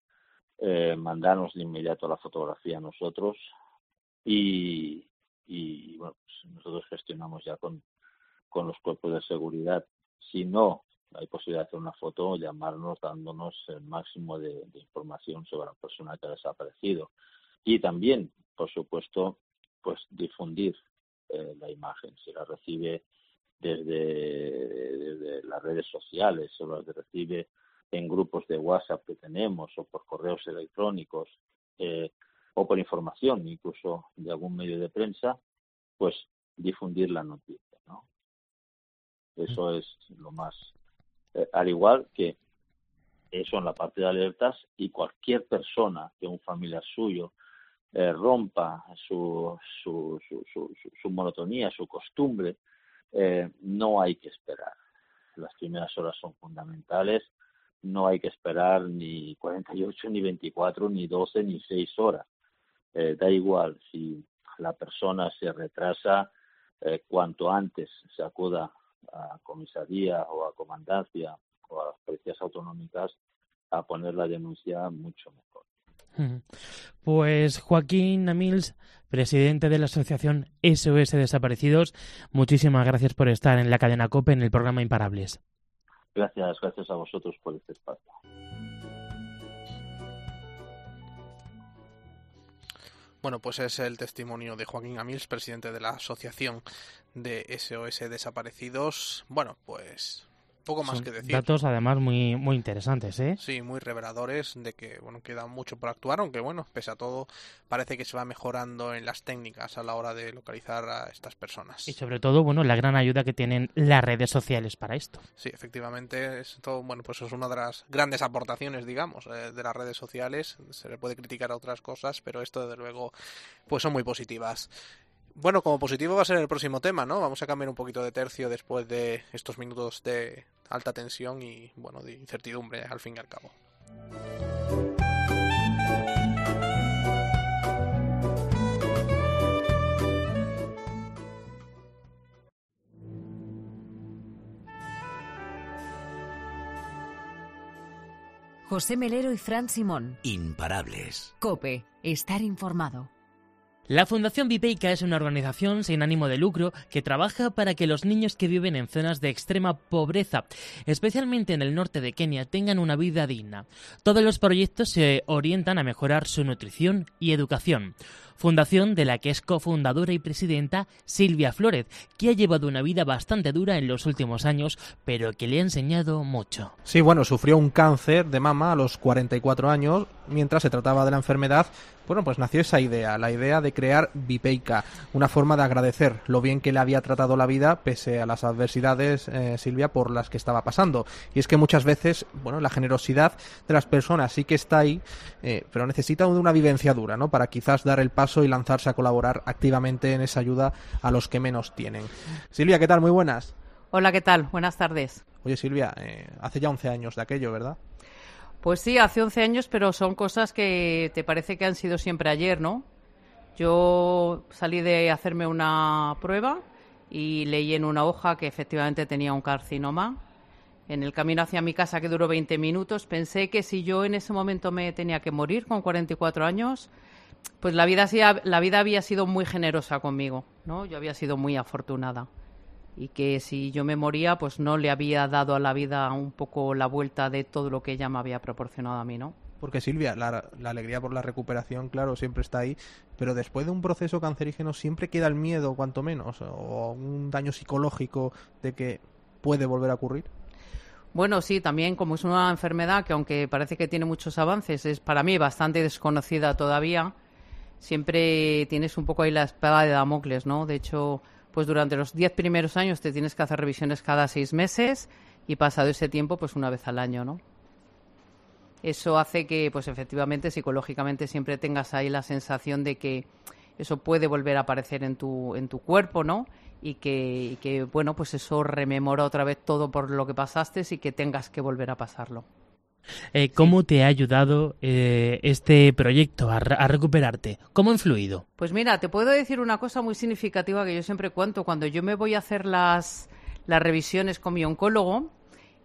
[SPEAKER 8] Eh, mandarnos de inmediato la fotografía a nosotros y, y bueno, pues nosotros gestionamos ya con, con los cuerpos de seguridad. Si no hay posibilidad de hacer una foto llamarnos dándonos el máximo de, información sobre la persona que ha desaparecido. Y también, por supuesto, pues difundir eh, la imagen. Si la recibe desde, las redes sociales o la recibe en grupos de WhatsApp que tenemos o por correos electrónicos eh, o por información incluso de algún medio de prensa, pues difundir la noticia. ¿no? Eso es lo más. Eh, al igual que eso en la parte de alertas y cualquier persona que un familiar suyo eh, rompa su, su, su, monotonía, su costumbre, eh, no hay que esperar. Las primeras horas son fundamentales. No hay que esperar ni 48, ni 24, ni 12, ni 6 horas. Eh, da igual si la persona se retrasa, cuanto antes se acuda a comisaría o a comandancia o a las policías autonómicas a poner la denuncia mucho mejor.
[SPEAKER 2] Pues Joaquín Amils, presidente de la Asociación SOS Desaparecidos, muchísimas gracias por estar en la cadena COPE en el programa Imparables.
[SPEAKER 8] Gracias, gracias a vosotros por este espacio.
[SPEAKER 1] Bueno, pues es el testimonio de Joaquín Amils, presidente de la Asociación de SOS Desaparecidos. Bueno, pues poco más que decir.
[SPEAKER 2] Datos además muy muy interesantes, ¿eh?
[SPEAKER 1] Sí, muy reveladores de que bueno queda mucho por actuar, aunque bueno pese a todo parece que se va mejorando en las técnicas a la hora de localizar a estas personas.
[SPEAKER 2] Y sobre todo bueno la gran ayuda que tienen las redes sociales para esto.
[SPEAKER 1] Sí, efectivamente es todo bueno pues es una de las grandes aportaciones digamos eh, de las redes sociales. Se le puede criticar a otras cosas, pero esto desde luego pues son muy positivas. Bueno, como positivo va a ser el próximo tema, ¿no? Vamos a cambiar un poquito de tercio después de estos minutos de alta tensión y, bueno, de incertidumbre al fin y al cabo.
[SPEAKER 3] José Melero y Fran Simón.
[SPEAKER 4] Imparables.
[SPEAKER 3] Cope, estar informado.
[SPEAKER 2] La Fundación Vipeica es una organización sin ánimo de lucro que trabaja para que los niños que viven en zonas de extrema pobreza, especialmente en el norte de Kenia, tengan una vida digna. Todos los proyectos se orientan a mejorar su nutrición y educación fundación de la que es cofundadora y presidenta Silvia Flórez, que ha llevado una vida bastante dura en los últimos años, pero que le ha enseñado mucho.
[SPEAKER 1] Sí, bueno, sufrió un cáncer de mama a los 44 años, mientras se trataba de la enfermedad, bueno, pues nació esa idea, la idea de crear Vipeica, una forma de agradecer lo bien que le había tratado la vida pese a las adversidades, eh, Silvia, por las que estaba pasando. Y es que muchas veces, bueno, la generosidad de las personas sí que está ahí, eh, pero necesita una vivencia dura, ¿no? Para quizás dar el paso y lanzarse a colaborar activamente en esa ayuda a los que menos tienen. Silvia, ¿qué tal? Muy buenas.
[SPEAKER 9] Hola, ¿qué tal? Buenas tardes.
[SPEAKER 1] Oye, Silvia, eh, hace ya 11 años de aquello, ¿verdad?
[SPEAKER 9] Pues sí, hace 11 años, pero son cosas que te parece que han sido siempre ayer, ¿no? Yo salí de hacerme una prueba y leí en una hoja que efectivamente tenía un carcinoma. En el camino hacia mi casa, que duró 20 minutos, pensé que si yo en ese momento me tenía que morir con 44 años, pues la vida, la vida había sido muy generosa conmigo, ¿no? Yo había sido muy afortunada y que si yo me moría, pues no le había dado a la vida un poco la vuelta de todo lo que ella me había proporcionado a mí, ¿no?
[SPEAKER 1] Porque Silvia, la, alegría por la recuperación, claro, siempre está ahí, pero después de un proceso cancerígeno siempre queda el miedo, cuanto menos, o un daño psicológico de que puede volver a ocurrir.
[SPEAKER 9] Bueno, sí, también como es una enfermedad que aunque parece que tiene muchos avances, es para mí bastante desconocida todavía, siempre tienes un poco ahí la espada de Damocles, ¿no? De hecho, pues durante los diez primeros años te tienes que hacer revisiones cada seis meses y pasado ese tiempo, pues una vez al año, ¿no? Eso hace que, pues efectivamente, psicológicamente siempre tengas ahí la sensación de que eso puede volver a aparecer en tu, en tu cuerpo, ¿no? Y que, y que, bueno, pues eso rememora otra vez todo por lo que pasaste y que tengas que volver a pasarlo.
[SPEAKER 2] Eh, ¿Cómo te ha ayudado eh, este proyecto a, recuperarte? ¿Cómo ha influido?
[SPEAKER 9] Pues mira, te puedo decir una cosa muy significativa que yo siempre cuento. Cuando yo me voy a hacer las, las revisiones con mi oncólogo,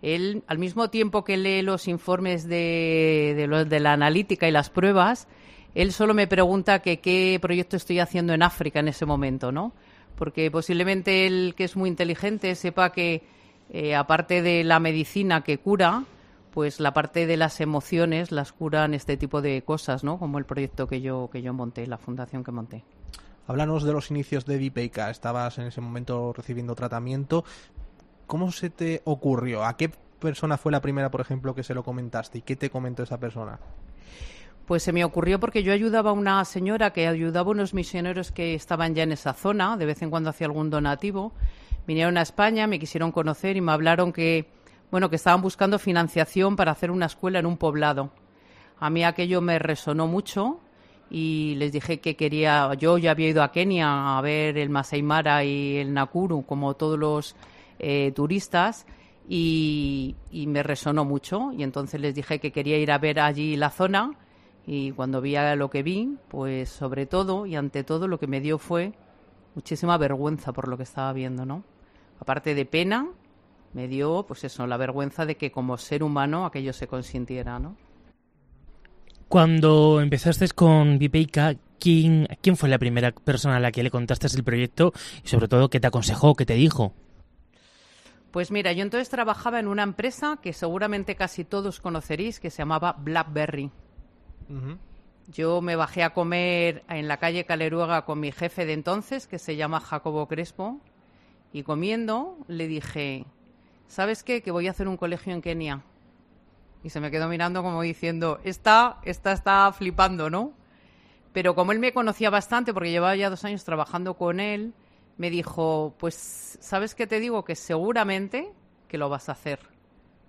[SPEAKER 9] él, al mismo tiempo que lee los informes de, de, de la analítica y las pruebas, él solo me pregunta que qué proyecto estoy haciendo en África en ese momento, ¿no? Porque posiblemente él, que es muy inteligente, sepa que eh, aparte de la medicina que cura, pues la parte de las emociones las curan este tipo de cosas, ¿no? Como el proyecto que yo, que yo monté, la fundación que monté.
[SPEAKER 1] Háblanos de los inicios de Vipeika. Estabas en ese momento recibiendo tratamiento. ¿Cómo se te ocurrió? ¿A qué persona fue la primera, por ejemplo, que se lo comentaste? ¿Y qué te comentó esa persona?
[SPEAKER 9] Pues se me ocurrió porque yo ayudaba a una señora que ayudaba a unos misioneros que estaban ya en esa zona, de vez en cuando hacía algún donativo. Vinieron a España, me quisieron conocer y me hablaron que, bueno, que estaban buscando financiación para hacer una escuela en un poblado. A mí aquello me resonó mucho y les dije que quería, yo ya había ido a Kenia a ver el Masai Mara y el Nakuru como todos los eh, turistas y, y, me resonó mucho y entonces les dije que quería ir a ver allí la zona y cuando vi lo que vi, pues sobre todo y ante todo lo que me dio fue muchísima vergüenza por lo que estaba viendo, ¿no? Aparte de pena, me dio, pues eso, la vergüenza de que como ser humano aquello se consintiera, ¿no?
[SPEAKER 2] Cuando empezaste con Vipeika, ¿quién, ¿quién fue la primera persona a la que le contaste el proyecto y sobre todo qué te aconsejó, qué te dijo?
[SPEAKER 9] Pues mira, yo entonces trabajaba en una empresa que seguramente casi todos conoceréis, que se llamaba Blackberry. Yo me bajé a comer en la calle Caleruega con mi jefe de entonces, que se llama Jacobo Crespo, y comiendo le dije, ¿sabes qué? Que voy a hacer un colegio en Kenia. Y se me quedó mirando como diciendo, esta, esta está flipando, ¿no? Pero como él me conocía bastante, porque llevaba ya dos años trabajando con él, me dijo, pues, ¿sabes qué te digo? Que seguramente que lo vas a hacer.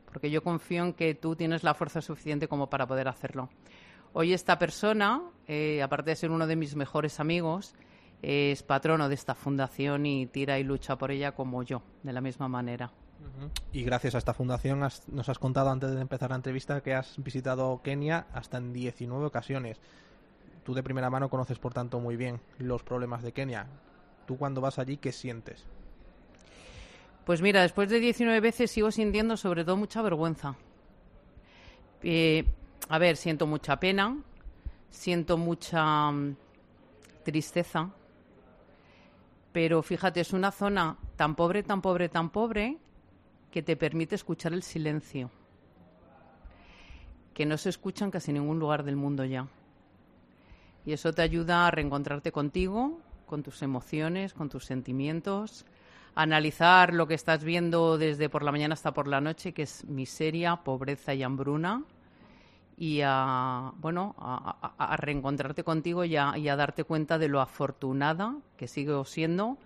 [SPEAKER 9] Porque yo confío en que tú tienes la fuerza suficiente como para poder hacerlo. Hoy esta persona, eh, aparte de ser uno de mis mejores amigos, es patrono de esta fundación y tira y lucha por ella como yo, de la misma manera.
[SPEAKER 1] Y gracias a esta fundación nos has contado antes de empezar la entrevista que has visitado Kenia hasta en 19 ocasiones. Tú de primera mano conoces, por tanto, muy bien los problemas de Kenia. ¿Tú cuando vas allí qué sientes?
[SPEAKER 9] Pues mira, después de 19 veces sigo sintiendo sobre todo mucha vergüenza. Eh, a ver, siento mucha pena, siento mucha mm, tristeza, pero fíjate, es una zona tan pobre, tan pobre, tan pobre, que te permite escuchar el silencio, que no se escucha en casi ningún lugar del mundo ya. Y eso te ayuda a reencontrarte contigo, con tus emociones, con tus sentimientos, a analizar lo que estás viendo desde por la mañana hasta por la noche, que es miseria, pobreza y hambruna, y a, bueno, a, reencontrarte contigo y a, darte cuenta de lo afortunada que sigo siendo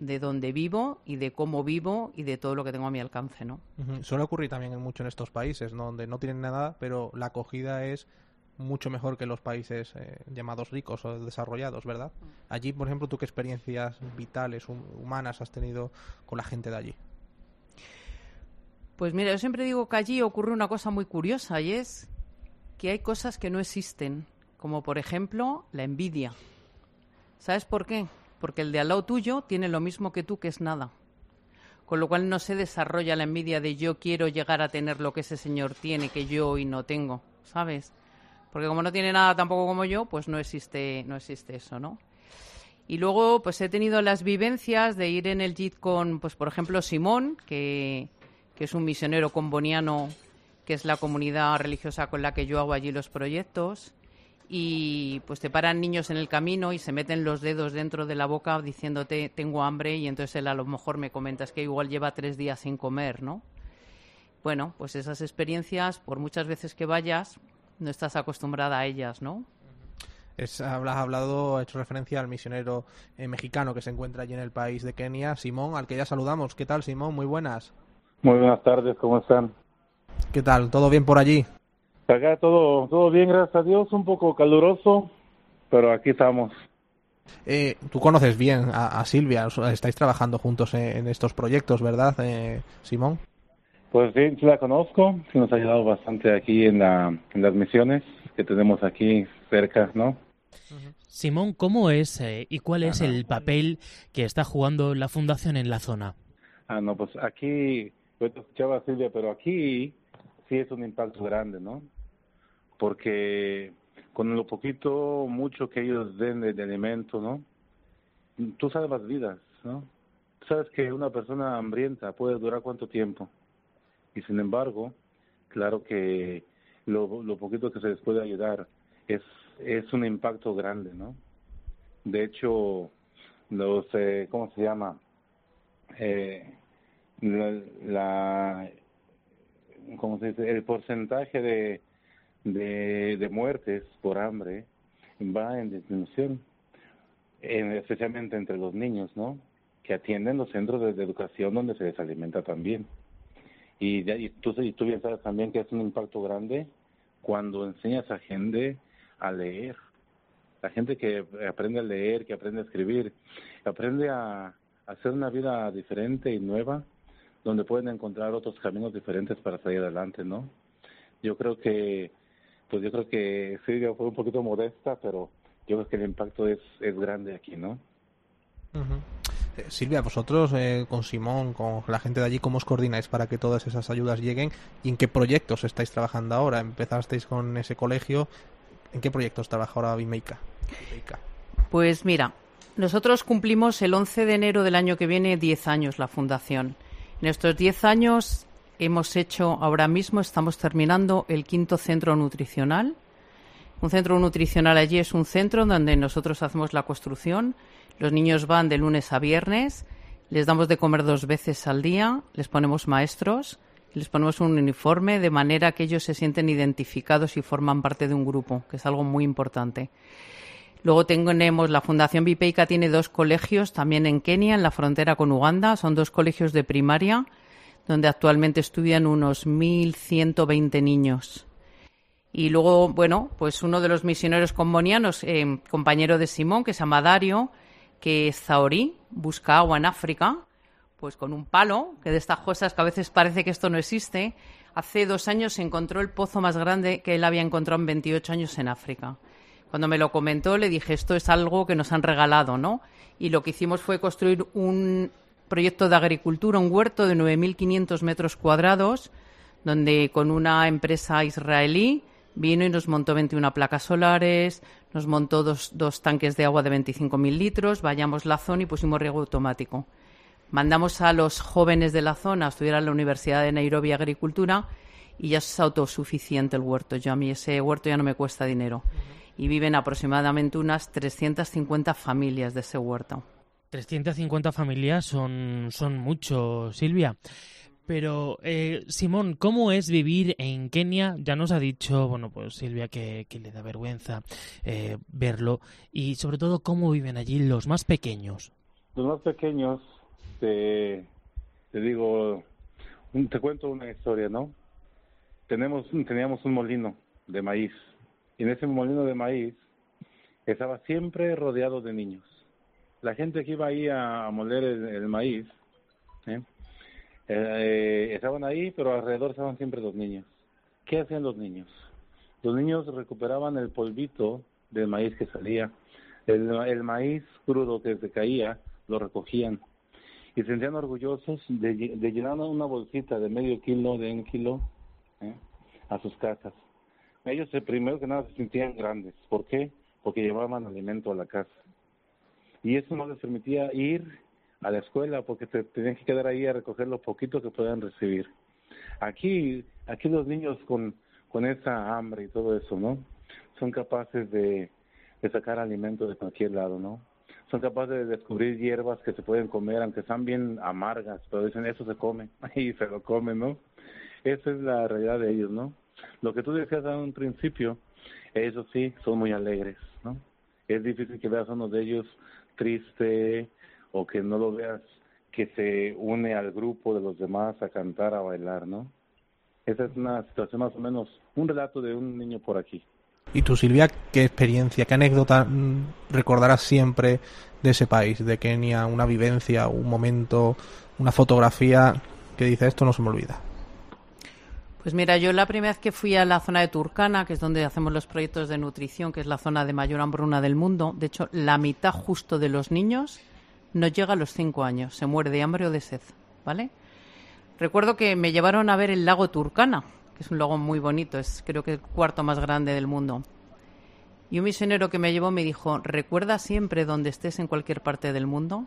[SPEAKER 9] de dónde vivo y de cómo vivo y de todo lo que tengo a mi alcance, ¿no?
[SPEAKER 1] Suele ocurrir también mucho en estos países, donde no tienen nada, pero la acogida es mucho mejor que los países eh, llamados ricos o desarrollados, ¿verdad? Allí, por ejemplo, ¿tú qué experiencias vitales, humanas has tenido con la gente de allí?
[SPEAKER 9] Pues mira, yo siempre digo que allí ocurre una cosa muy curiosa y es que hay cosas que no existen, como por ejemplo la envidia. ¿Sabes por qué? Porque el de al lado tuyo tiene lo mismo que tú, que es nada. Con lo cual no se desarrolla la envidia de yo quiero llegar a tener lo que ese señor tiene que yo hoy no tengo, ¿sabes? Porque como no tiene nada tampoco como yo, pues no existe, no existe eso, ¿no? Y luego, pues he tenido las vivencias de ir en el JIT con, pues por ejemplo, Simón, que, que es un misionero comboniano que es la comunidad religiosa con la que yo hago allí los proyectos. Y pues te paran niños en el camino y se meten los dedos dentro de la boca diciéndote tengo hambre y entonces él a lo mejor me comentas que igual lleva tres días sin comer, ¿no? Bueno, pues esas experiencias, por muchas veces que vayas, no estás acostumbrada a ellas, ¿no?
[SPEAKER 1] Es, has hablado, ha hecho referencia al misionero eh, mexicano que se encuentra allí en el país de Kenia, Simón, al que ya saludamos. ¿Qué tal, Simón? Muy buenas.
[SPEAKER 10] Muy buenas tardes, ¿cómo están?
[SPEAKER 1] ¿Qué tal? ¿Todo bien por allí?
[SPEAKER 10] Acá todo, todo bien, gracias a Dios, un poco caluroso, pero aquí estamos.
[SPEAKER 1] Eh, tú conoces bien a, Silvia, estáis trabajando juntos en, estos proyectos, ¿verdad, eh, Simón?
[SPEAKER 10] Pues sí, la conozco, sí nos ha ayudado bastante aquí en, la, en las misiones que tenemos aquí cerca, ¿no?
[SPEAKER 2] Simón, ¿cómo es eh, y cuál es el papel que está jugando la fundación en la zona?
[SPEAKER 10] Ah, no, pues aquí, yo te escuchaba Silvia, pero aquí sí es un impacto grande, ¿no? Porque con lo poquito, mucho que ellos den de, alimento, ¿no? Tú salvas vidas, ¿no? sabes que una persona hambrienta puede durar cuánto tiempo. Y sin embargo, claro que lo, lo poquito que se les puede ayudar es, es un impacto grande, ¿no? De hecho, los, eh, ¿cómo se llama? Eh, la, la, ¿cómo se dice? El porcentaje de, de, de muertes por hambre va en disminución, especialmente entre los niños, ¿no? Que atienden los centros de, educación donde se les alimenta también. Y, y, tú, y tú bien sabes también que es un impacto grande cuando enseñas a gente a leer. La gente que aprende a leer, que aprende a escribir, aprende a, hacer una vida diferente y nueva, donde pueden encontrar otros caminos diferentes para salir adelante, ¿no? Yo creo que, pues yo creo que Silvia fue un poquito modesta, pero yo creo que el impacto es, es grande aquí, ¿no?
[SPEAKER 1] Eh, Silvia, vosotros eh, con Simón, con la gente de allí, ¿cómo os coordináis para que todas esas ayudas lleguen? ¿Y en qué proyectos estáis trabajando ahora? ¿Empezasteis con ese colegio? ¿En qué proyectos trabaja ahora Bimeika?
[SPEAKER 9] Pues mira, nosotros cumplimos el 11 de enero del año que viene 10 años la fundación. En estos 10 años hemos hecho, ahora mismo estamos terminando el quinto centro nutricional. Un centro nutricional allí es un centro donde nosotros hacemos la construcción. Los niños van de lunes a viernes, les damos de comer dos veces al día, les ponemos maestros, les ponemos un uniforme de manera que ellos se sienten identificados y forman parte de un grupo, que es algo muy importante. Luego tenemos la Fundación Bipeica tiene dos colegios también en Kenia, en la frontera con Uganda. Son dos colegios de primaria donde actualmente estudian unos 1.120 niños. Y luego, bueno, pues uno de los misioneros combonianos, eh, compañero de Simón, que se llama Dario, que es zaorí, busca agua en África, pues con un palo, que de estas cosas que a veces parece que esto no existe. Hace dos años encontró el pozo más grande que él había encontrado en 28 años en África. Cuando me lo comentó, le dije, esto es algo que nos han regalado, ¿no? Y lo que hicimos fue construir un proyecto de agricultura, un huerto de 9.500 metros cuadrados, donde con una empresa israelí vino y nos montó 21 placas solares, nos montó dos, dos tanques de agua de 25.000 litros, vayamos la zona y pusimos riego automático. Mandamos a los jóvenes de la zona a estudiar a la Universidad de Nairobi Agricultura y ya es autosuficiente el huerto. Yo a mí ese huerto ya no me cuesta dinero y viven aproximadamente unas 350 familias de ese huerto.
[SPEAKER 2] 350 familias son, son mucho, Silvia. Pero, eh, Simón, ¿cómo es vivir en Kenia? Ya nos ha dicho, bueno, pues Silvia que, le da vergüenza eh, verlo. Y sobre todo, ¿cómo viven allí los más pequeños?
[SPEAKER 10] Los más pequeños, te, te digo, te cuento una historia, ¿no? Tenemos, teníamos un molino de maíz y en ese molino de maíz estaba siempre rodeado de niños. La gente que iba ahí a, moler el, maíz, ¿eh? Eh, estaban ahí, pero alrededor estaban siempre los niños. ¿Qué hacían los niños? Los niños recuperaban el polvito del maíz que salía, el, maíz crudo que se caía, lo recogían y se sentían orgullosos de, llenar una bolsita de medio kilo, de un kilo, ¿eh? a sus casas ellos primero que nada se sentían grandes. ¿Por qué? Porque llevaban alimento a la casa. Y eso no les permitía ir a la escuela porque te, tenían que quedar ahí a recoger lo poquito que puedan recibir. Aquí, aquí los niños con, con esa hambre y todo eso, ¿no? Son capaces de, de sacar alimento de cualquier lado, ¿no? Son capaces de descubrir hierbas que se pueden comer, aunque están bien amargas, pero dicen eso se come y se lo comen, ¿no? Esa es la realidad de ellos, ¿no? Lo que tú decías a un principio, ellos sí son muy alegres, ¿no? Es difícil que veas a uno de ellos triste o que no lo veas que se une al grupo de los demás a cantar, a bailar, ¿no? Esa es una situación más o menos, un relato de un niño por aquí.
[SPEAKER 1] ¿Y tú, Silvia, qué experiencia, qué anécdota mm, recordarás siempre de ese país, de Kenia, una vivencia, un momento, una fotografía que dice esto no se me olvida?
[SPEAKER 9] Pues mira, yo la primera vez que fui a la zona de Turcana, que es donde hacemos los proyectos de nutrición, que es la zona de mayor hambruna del mundo, de hecho, la mitad justo de los niños no llega a los cinco años, se muere de hambre o de sed, ¿vale? Recuerdo que me llevaron a ver el lago Turcana, que es un lago muy bonito, es creo que el cuarto más grande del mundo. Y un misionero que me llevó me dijo, recuerda siempre donde estés en cualquier parte del mundo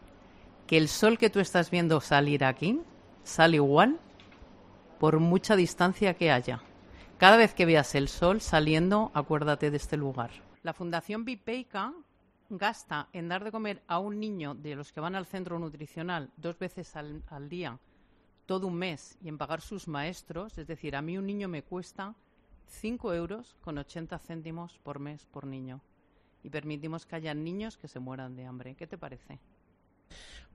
[SPEAKER 9] que el sol que tú estás viendo salir aquí sale igual por mucha distancia que haya. Cada vez que veas el sol saliendo, acuérdate de este lugar. La Fundación Bipeica gasta en dar de comer a un niño de los que van al centro nutricional dos veces al, al día todo un mes y en pagar sus maestros, es decir, a mí un niño me cuesta 5 euros con 80 céntimos por mes por niño. Y permitimos que haya niños que se mueran de hambre. ¿Qué te parece?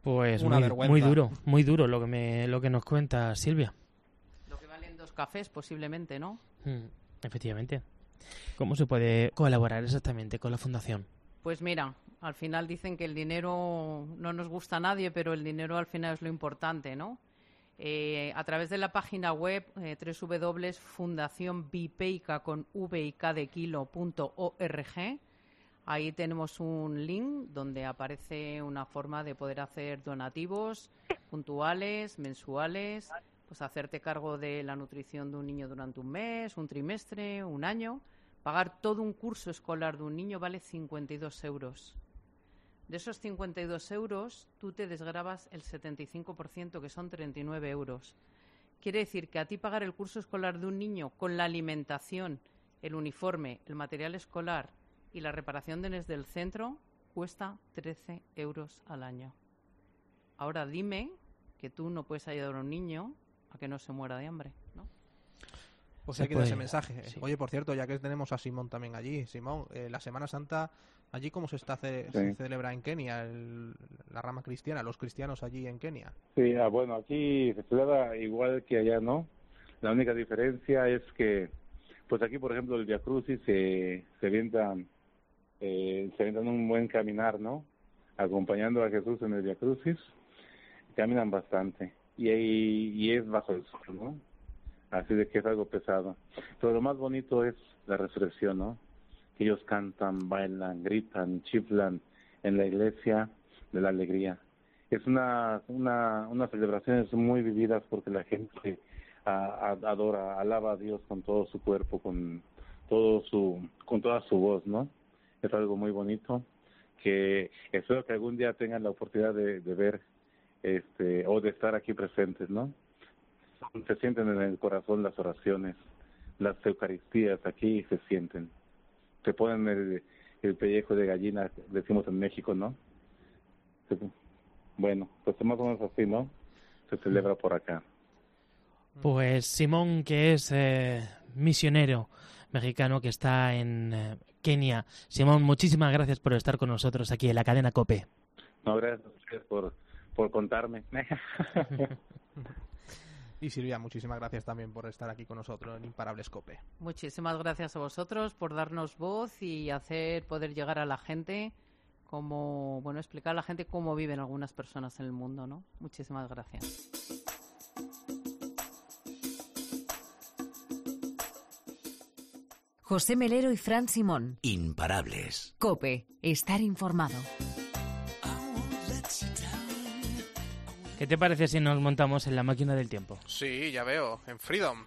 [SPEAKER 2] Pues
[SPEAKER 1] Una
[SPEAKER 2] muy,
[SPEAKER 1] vergüenza.
[SPEAKER 2] muy duro, muy duro lo que, me, lo que nos cuenta Silvia.
[SPEAKER 9] Lo que valen dos cafés posiblemente, ¿no?
[SPEAKER 2] Mm, efectivamente. ¿Cómo se puede colaborar exactamente con la fundación?
[SPEAKER 9] Pues mira, al final dicen que el dinero no nos gusta a nadie, pero el dinero al final es lo importante, ¿no? Eh, a través de la página web eh, www.fundacionbipeica con v y k de kilo.org ahí tenemos un link donde aparece una forma de poder hacer donativos puntuales, mensuales, pues hacerte cargo de la nutrición de un niño durante un mes, un trimestre, un año. Pagar todo un curso escolar de un niño vale 52 euros. De esos 52 euros, tú te desgrabas el 75%, que son 39 euros. Quiere decir que a ti pagar el curso escolar de un niño con la alimentación, el uniforme, el material escolar y la reparación de desde el centro cuesta 13 euros al año. Ahora dime que tú no puedes ayudar a un niño a que no se muera de hambre, ¿no?
[SPEAKER 1] Pues
[SPEAKER 2] Se
[SPEAKER 1] hay que dar ese mensaje.
[SPEAKER 2] sí.
[SPEAKER 1] Oye, por cierto, ya que tenemos a Simón también allí, Simón, eh, la Semana Santa, allí cómo se está ce-
[SPEAKER 10] Sí.
[SPEAKER 1] se celebra en Kenia, el- la rama cristiana, los cristianos allí en Kenia.
[SPEAKER 10] Sí, ah, bueno, aquí se celebra igual que allá, ¿no? La única diferencia es que, pues aquí, por ejemplo, el Via Crucis se, se avientan, eh, se un buen caminar, ¿no? Acompañando a Jesús en el Via Crucis, caminan bastante y, y, es bajo el sol, ¿no? Así de que es algo pesado. Pero lo más bonito es la resurrección, ¿no? Que ellos cantan, bailan, gritan, chiflan en la iglesia de la alegría es una, una, unas celebraciones muy vividas porque la gente adora, alaba a Dios con todo su cuerpo, con todo su, con toda su voz, ¿no? Es algo muy bonito que espero que algún día tengan la oportunidad de ver, este, o de estar aquí presentes, ¿no? Se sienten en el corazón las oraciones, las eucaristías aquí se sienten. Se ponen el, el pellejo de gallina, decimos en México, ¿no? Bueno, pues más o menos así, ¿no? Se celebra por acá.
[SPEAKER 2] Pues Simón, que es eh, misionero mexicano que está en eh, Kenia. Simón, muchísimas gracias por estar con nosotros aquí en la cadena COPE.
[SPEAKER 10] No, gracias a ustedes por, por contarme.
[SPEAKER 1] Y Silvia, muchísimas gracias también por estar aquí con nosotros en Imparables Cope.
[SPEAKER 9] Muchísimas gracias a vosotros por darnos voz y hacer poder llegar a la gente como bueno explicar a la gente cómo viven algunas personas en el mundo, ¿no? Muchísimas gracias.
[SPEAKER 3] José Melero y Fran Simón.
[SPEAKER 4] Imparables.
[SPEAKER 3] Cope, estar informado.
[SPEAKER 2] ¿Qué te parece si nos montamos en la máquina del tiempo?
[SPEAKER 1] Sí, ya veo, en Freedom.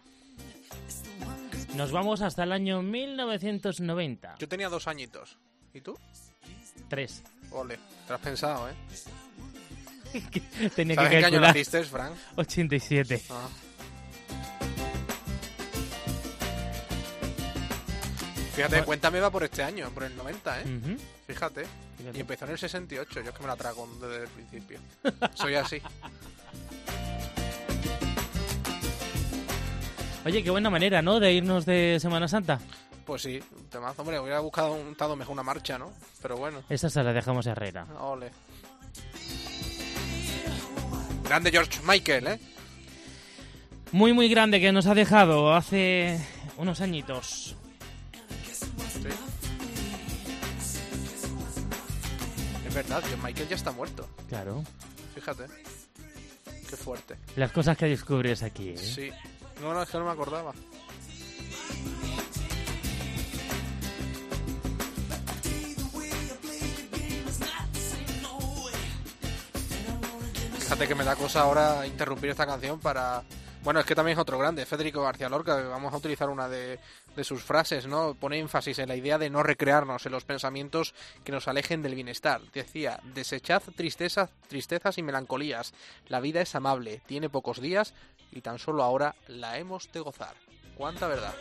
[SPEAKER 2] Nos vamos hasta el año 1990.
[SPEAKER 1] Yo tenía dos añitos. ¿Y tú?
[SPEAKER 2] Tres.
[SPEAKER 1] Ole, te lo has pensado, ¿eh?
[SPEAKER 2] Tenía
[SPEAKER 1] ¿Sabes
[SPEAKER 2] que
[SPEAKER 1] en qué año naciste, Frank?
[SPEAKER 2] 87.
[SPEAKER 1] Ah. Fíjate,
[SPEAKER 2] Bueno.
[SPEAKER 1] cuéntame va por este año, por el 90, ¿eh? Fíjate.
[SPEAKER 2] Fíjate.
[SPEAKER 1] Y empezó en el 68, yo es que me la trago desde el principio. Soy así.
[SPEAKER 2] Oye, qué buena manera, ¿no? De irnos de Semana Santa.
[SPEAKER 1] Pues sí, temazo, hombre, hubiera buscado un estado mejor una marcha, ¿no? Pero bueno,
[SPEAKER 2] Esta se la dejamos a Herrera.
[SPEAKER 1] ole. Grande George Michael, ¿eh?
[SPEAKER 2] Muy, muy grande que nos ha dejado hace unos añitos.
[SPEAKER 1] Verdad, George Michael ya está muerto.
[SPEAKER 2] Claro.
[SPEAKER 1] Fíjate. Qué fuerte.
[SPEAKER 2] Las cosas que descubres aquí, ¿eh?
[SPEAKER 1] Sí. No, no, es que no me acordaba. Fíjate que me da cosa ahora interrumpir esta canción para Bueno, es que también es otro grande, Federico García Lorca, vamos a utilizar una de, de, sus frases, ¿no? Pone énfasis en la idea de no recrearnos en los pensamientos que nos alejen del bienestar. Decía, desechad tristezas, tristezas y melancolías. La vida es amable, tiene pocos días y tan solo ahora la hemos de gozar. ¿Cuánta verdad?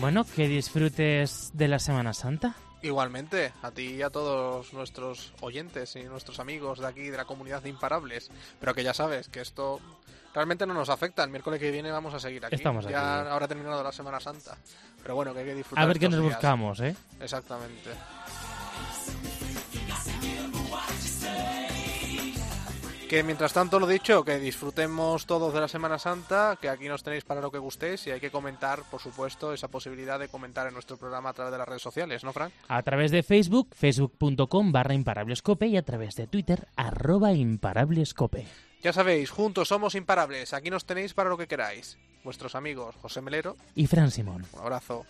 [SPEAKER 2] Bueno, que disfrutes de la Semana Santa.
[SPEAKER 1] Igualmente, a ti y a todos nuestros oyentes y nuestros amigos de aquí, de la comunidad de Imparables. Pero que ya sabes que esto realmente no nos afecta. El miércoles que viene vamos a seguir aquí.
[SPEAKER 2] Estamos aquí.
[SPEAKER 1] Ya ahora terminado la Semana Santa. Pero bueno, que hay que disfrutar.
[SPEAKER 2] A ver qué nos
[SPEAKER 1] días.
[SPEAKER 2] buscamos, ¿eh?
[SPEAKER 1] Exactamente. Que mientras tanto, lo dicho, que disfrutemos todos de la Semana Santa, que aquí nos tenéis para lo que gustéis y hay que comentar, por supuesto, esa posibilidad de comentar en nuestro programa a través de las redes sociales, ¿no, Frank?
[SPEAKER 2] A través de Facebook, facebook.com barra imparablescope y a través de Twitter, arroba imparablescope.
[SPEAKER 1] Ya sabéis, juntos somos imparables, aquí nos tenéis para lo que queráis. Vuestros amigos José Melero
[SPEAKER 2] y Fran Simón.
[SPEAKER 1] Un abrazo.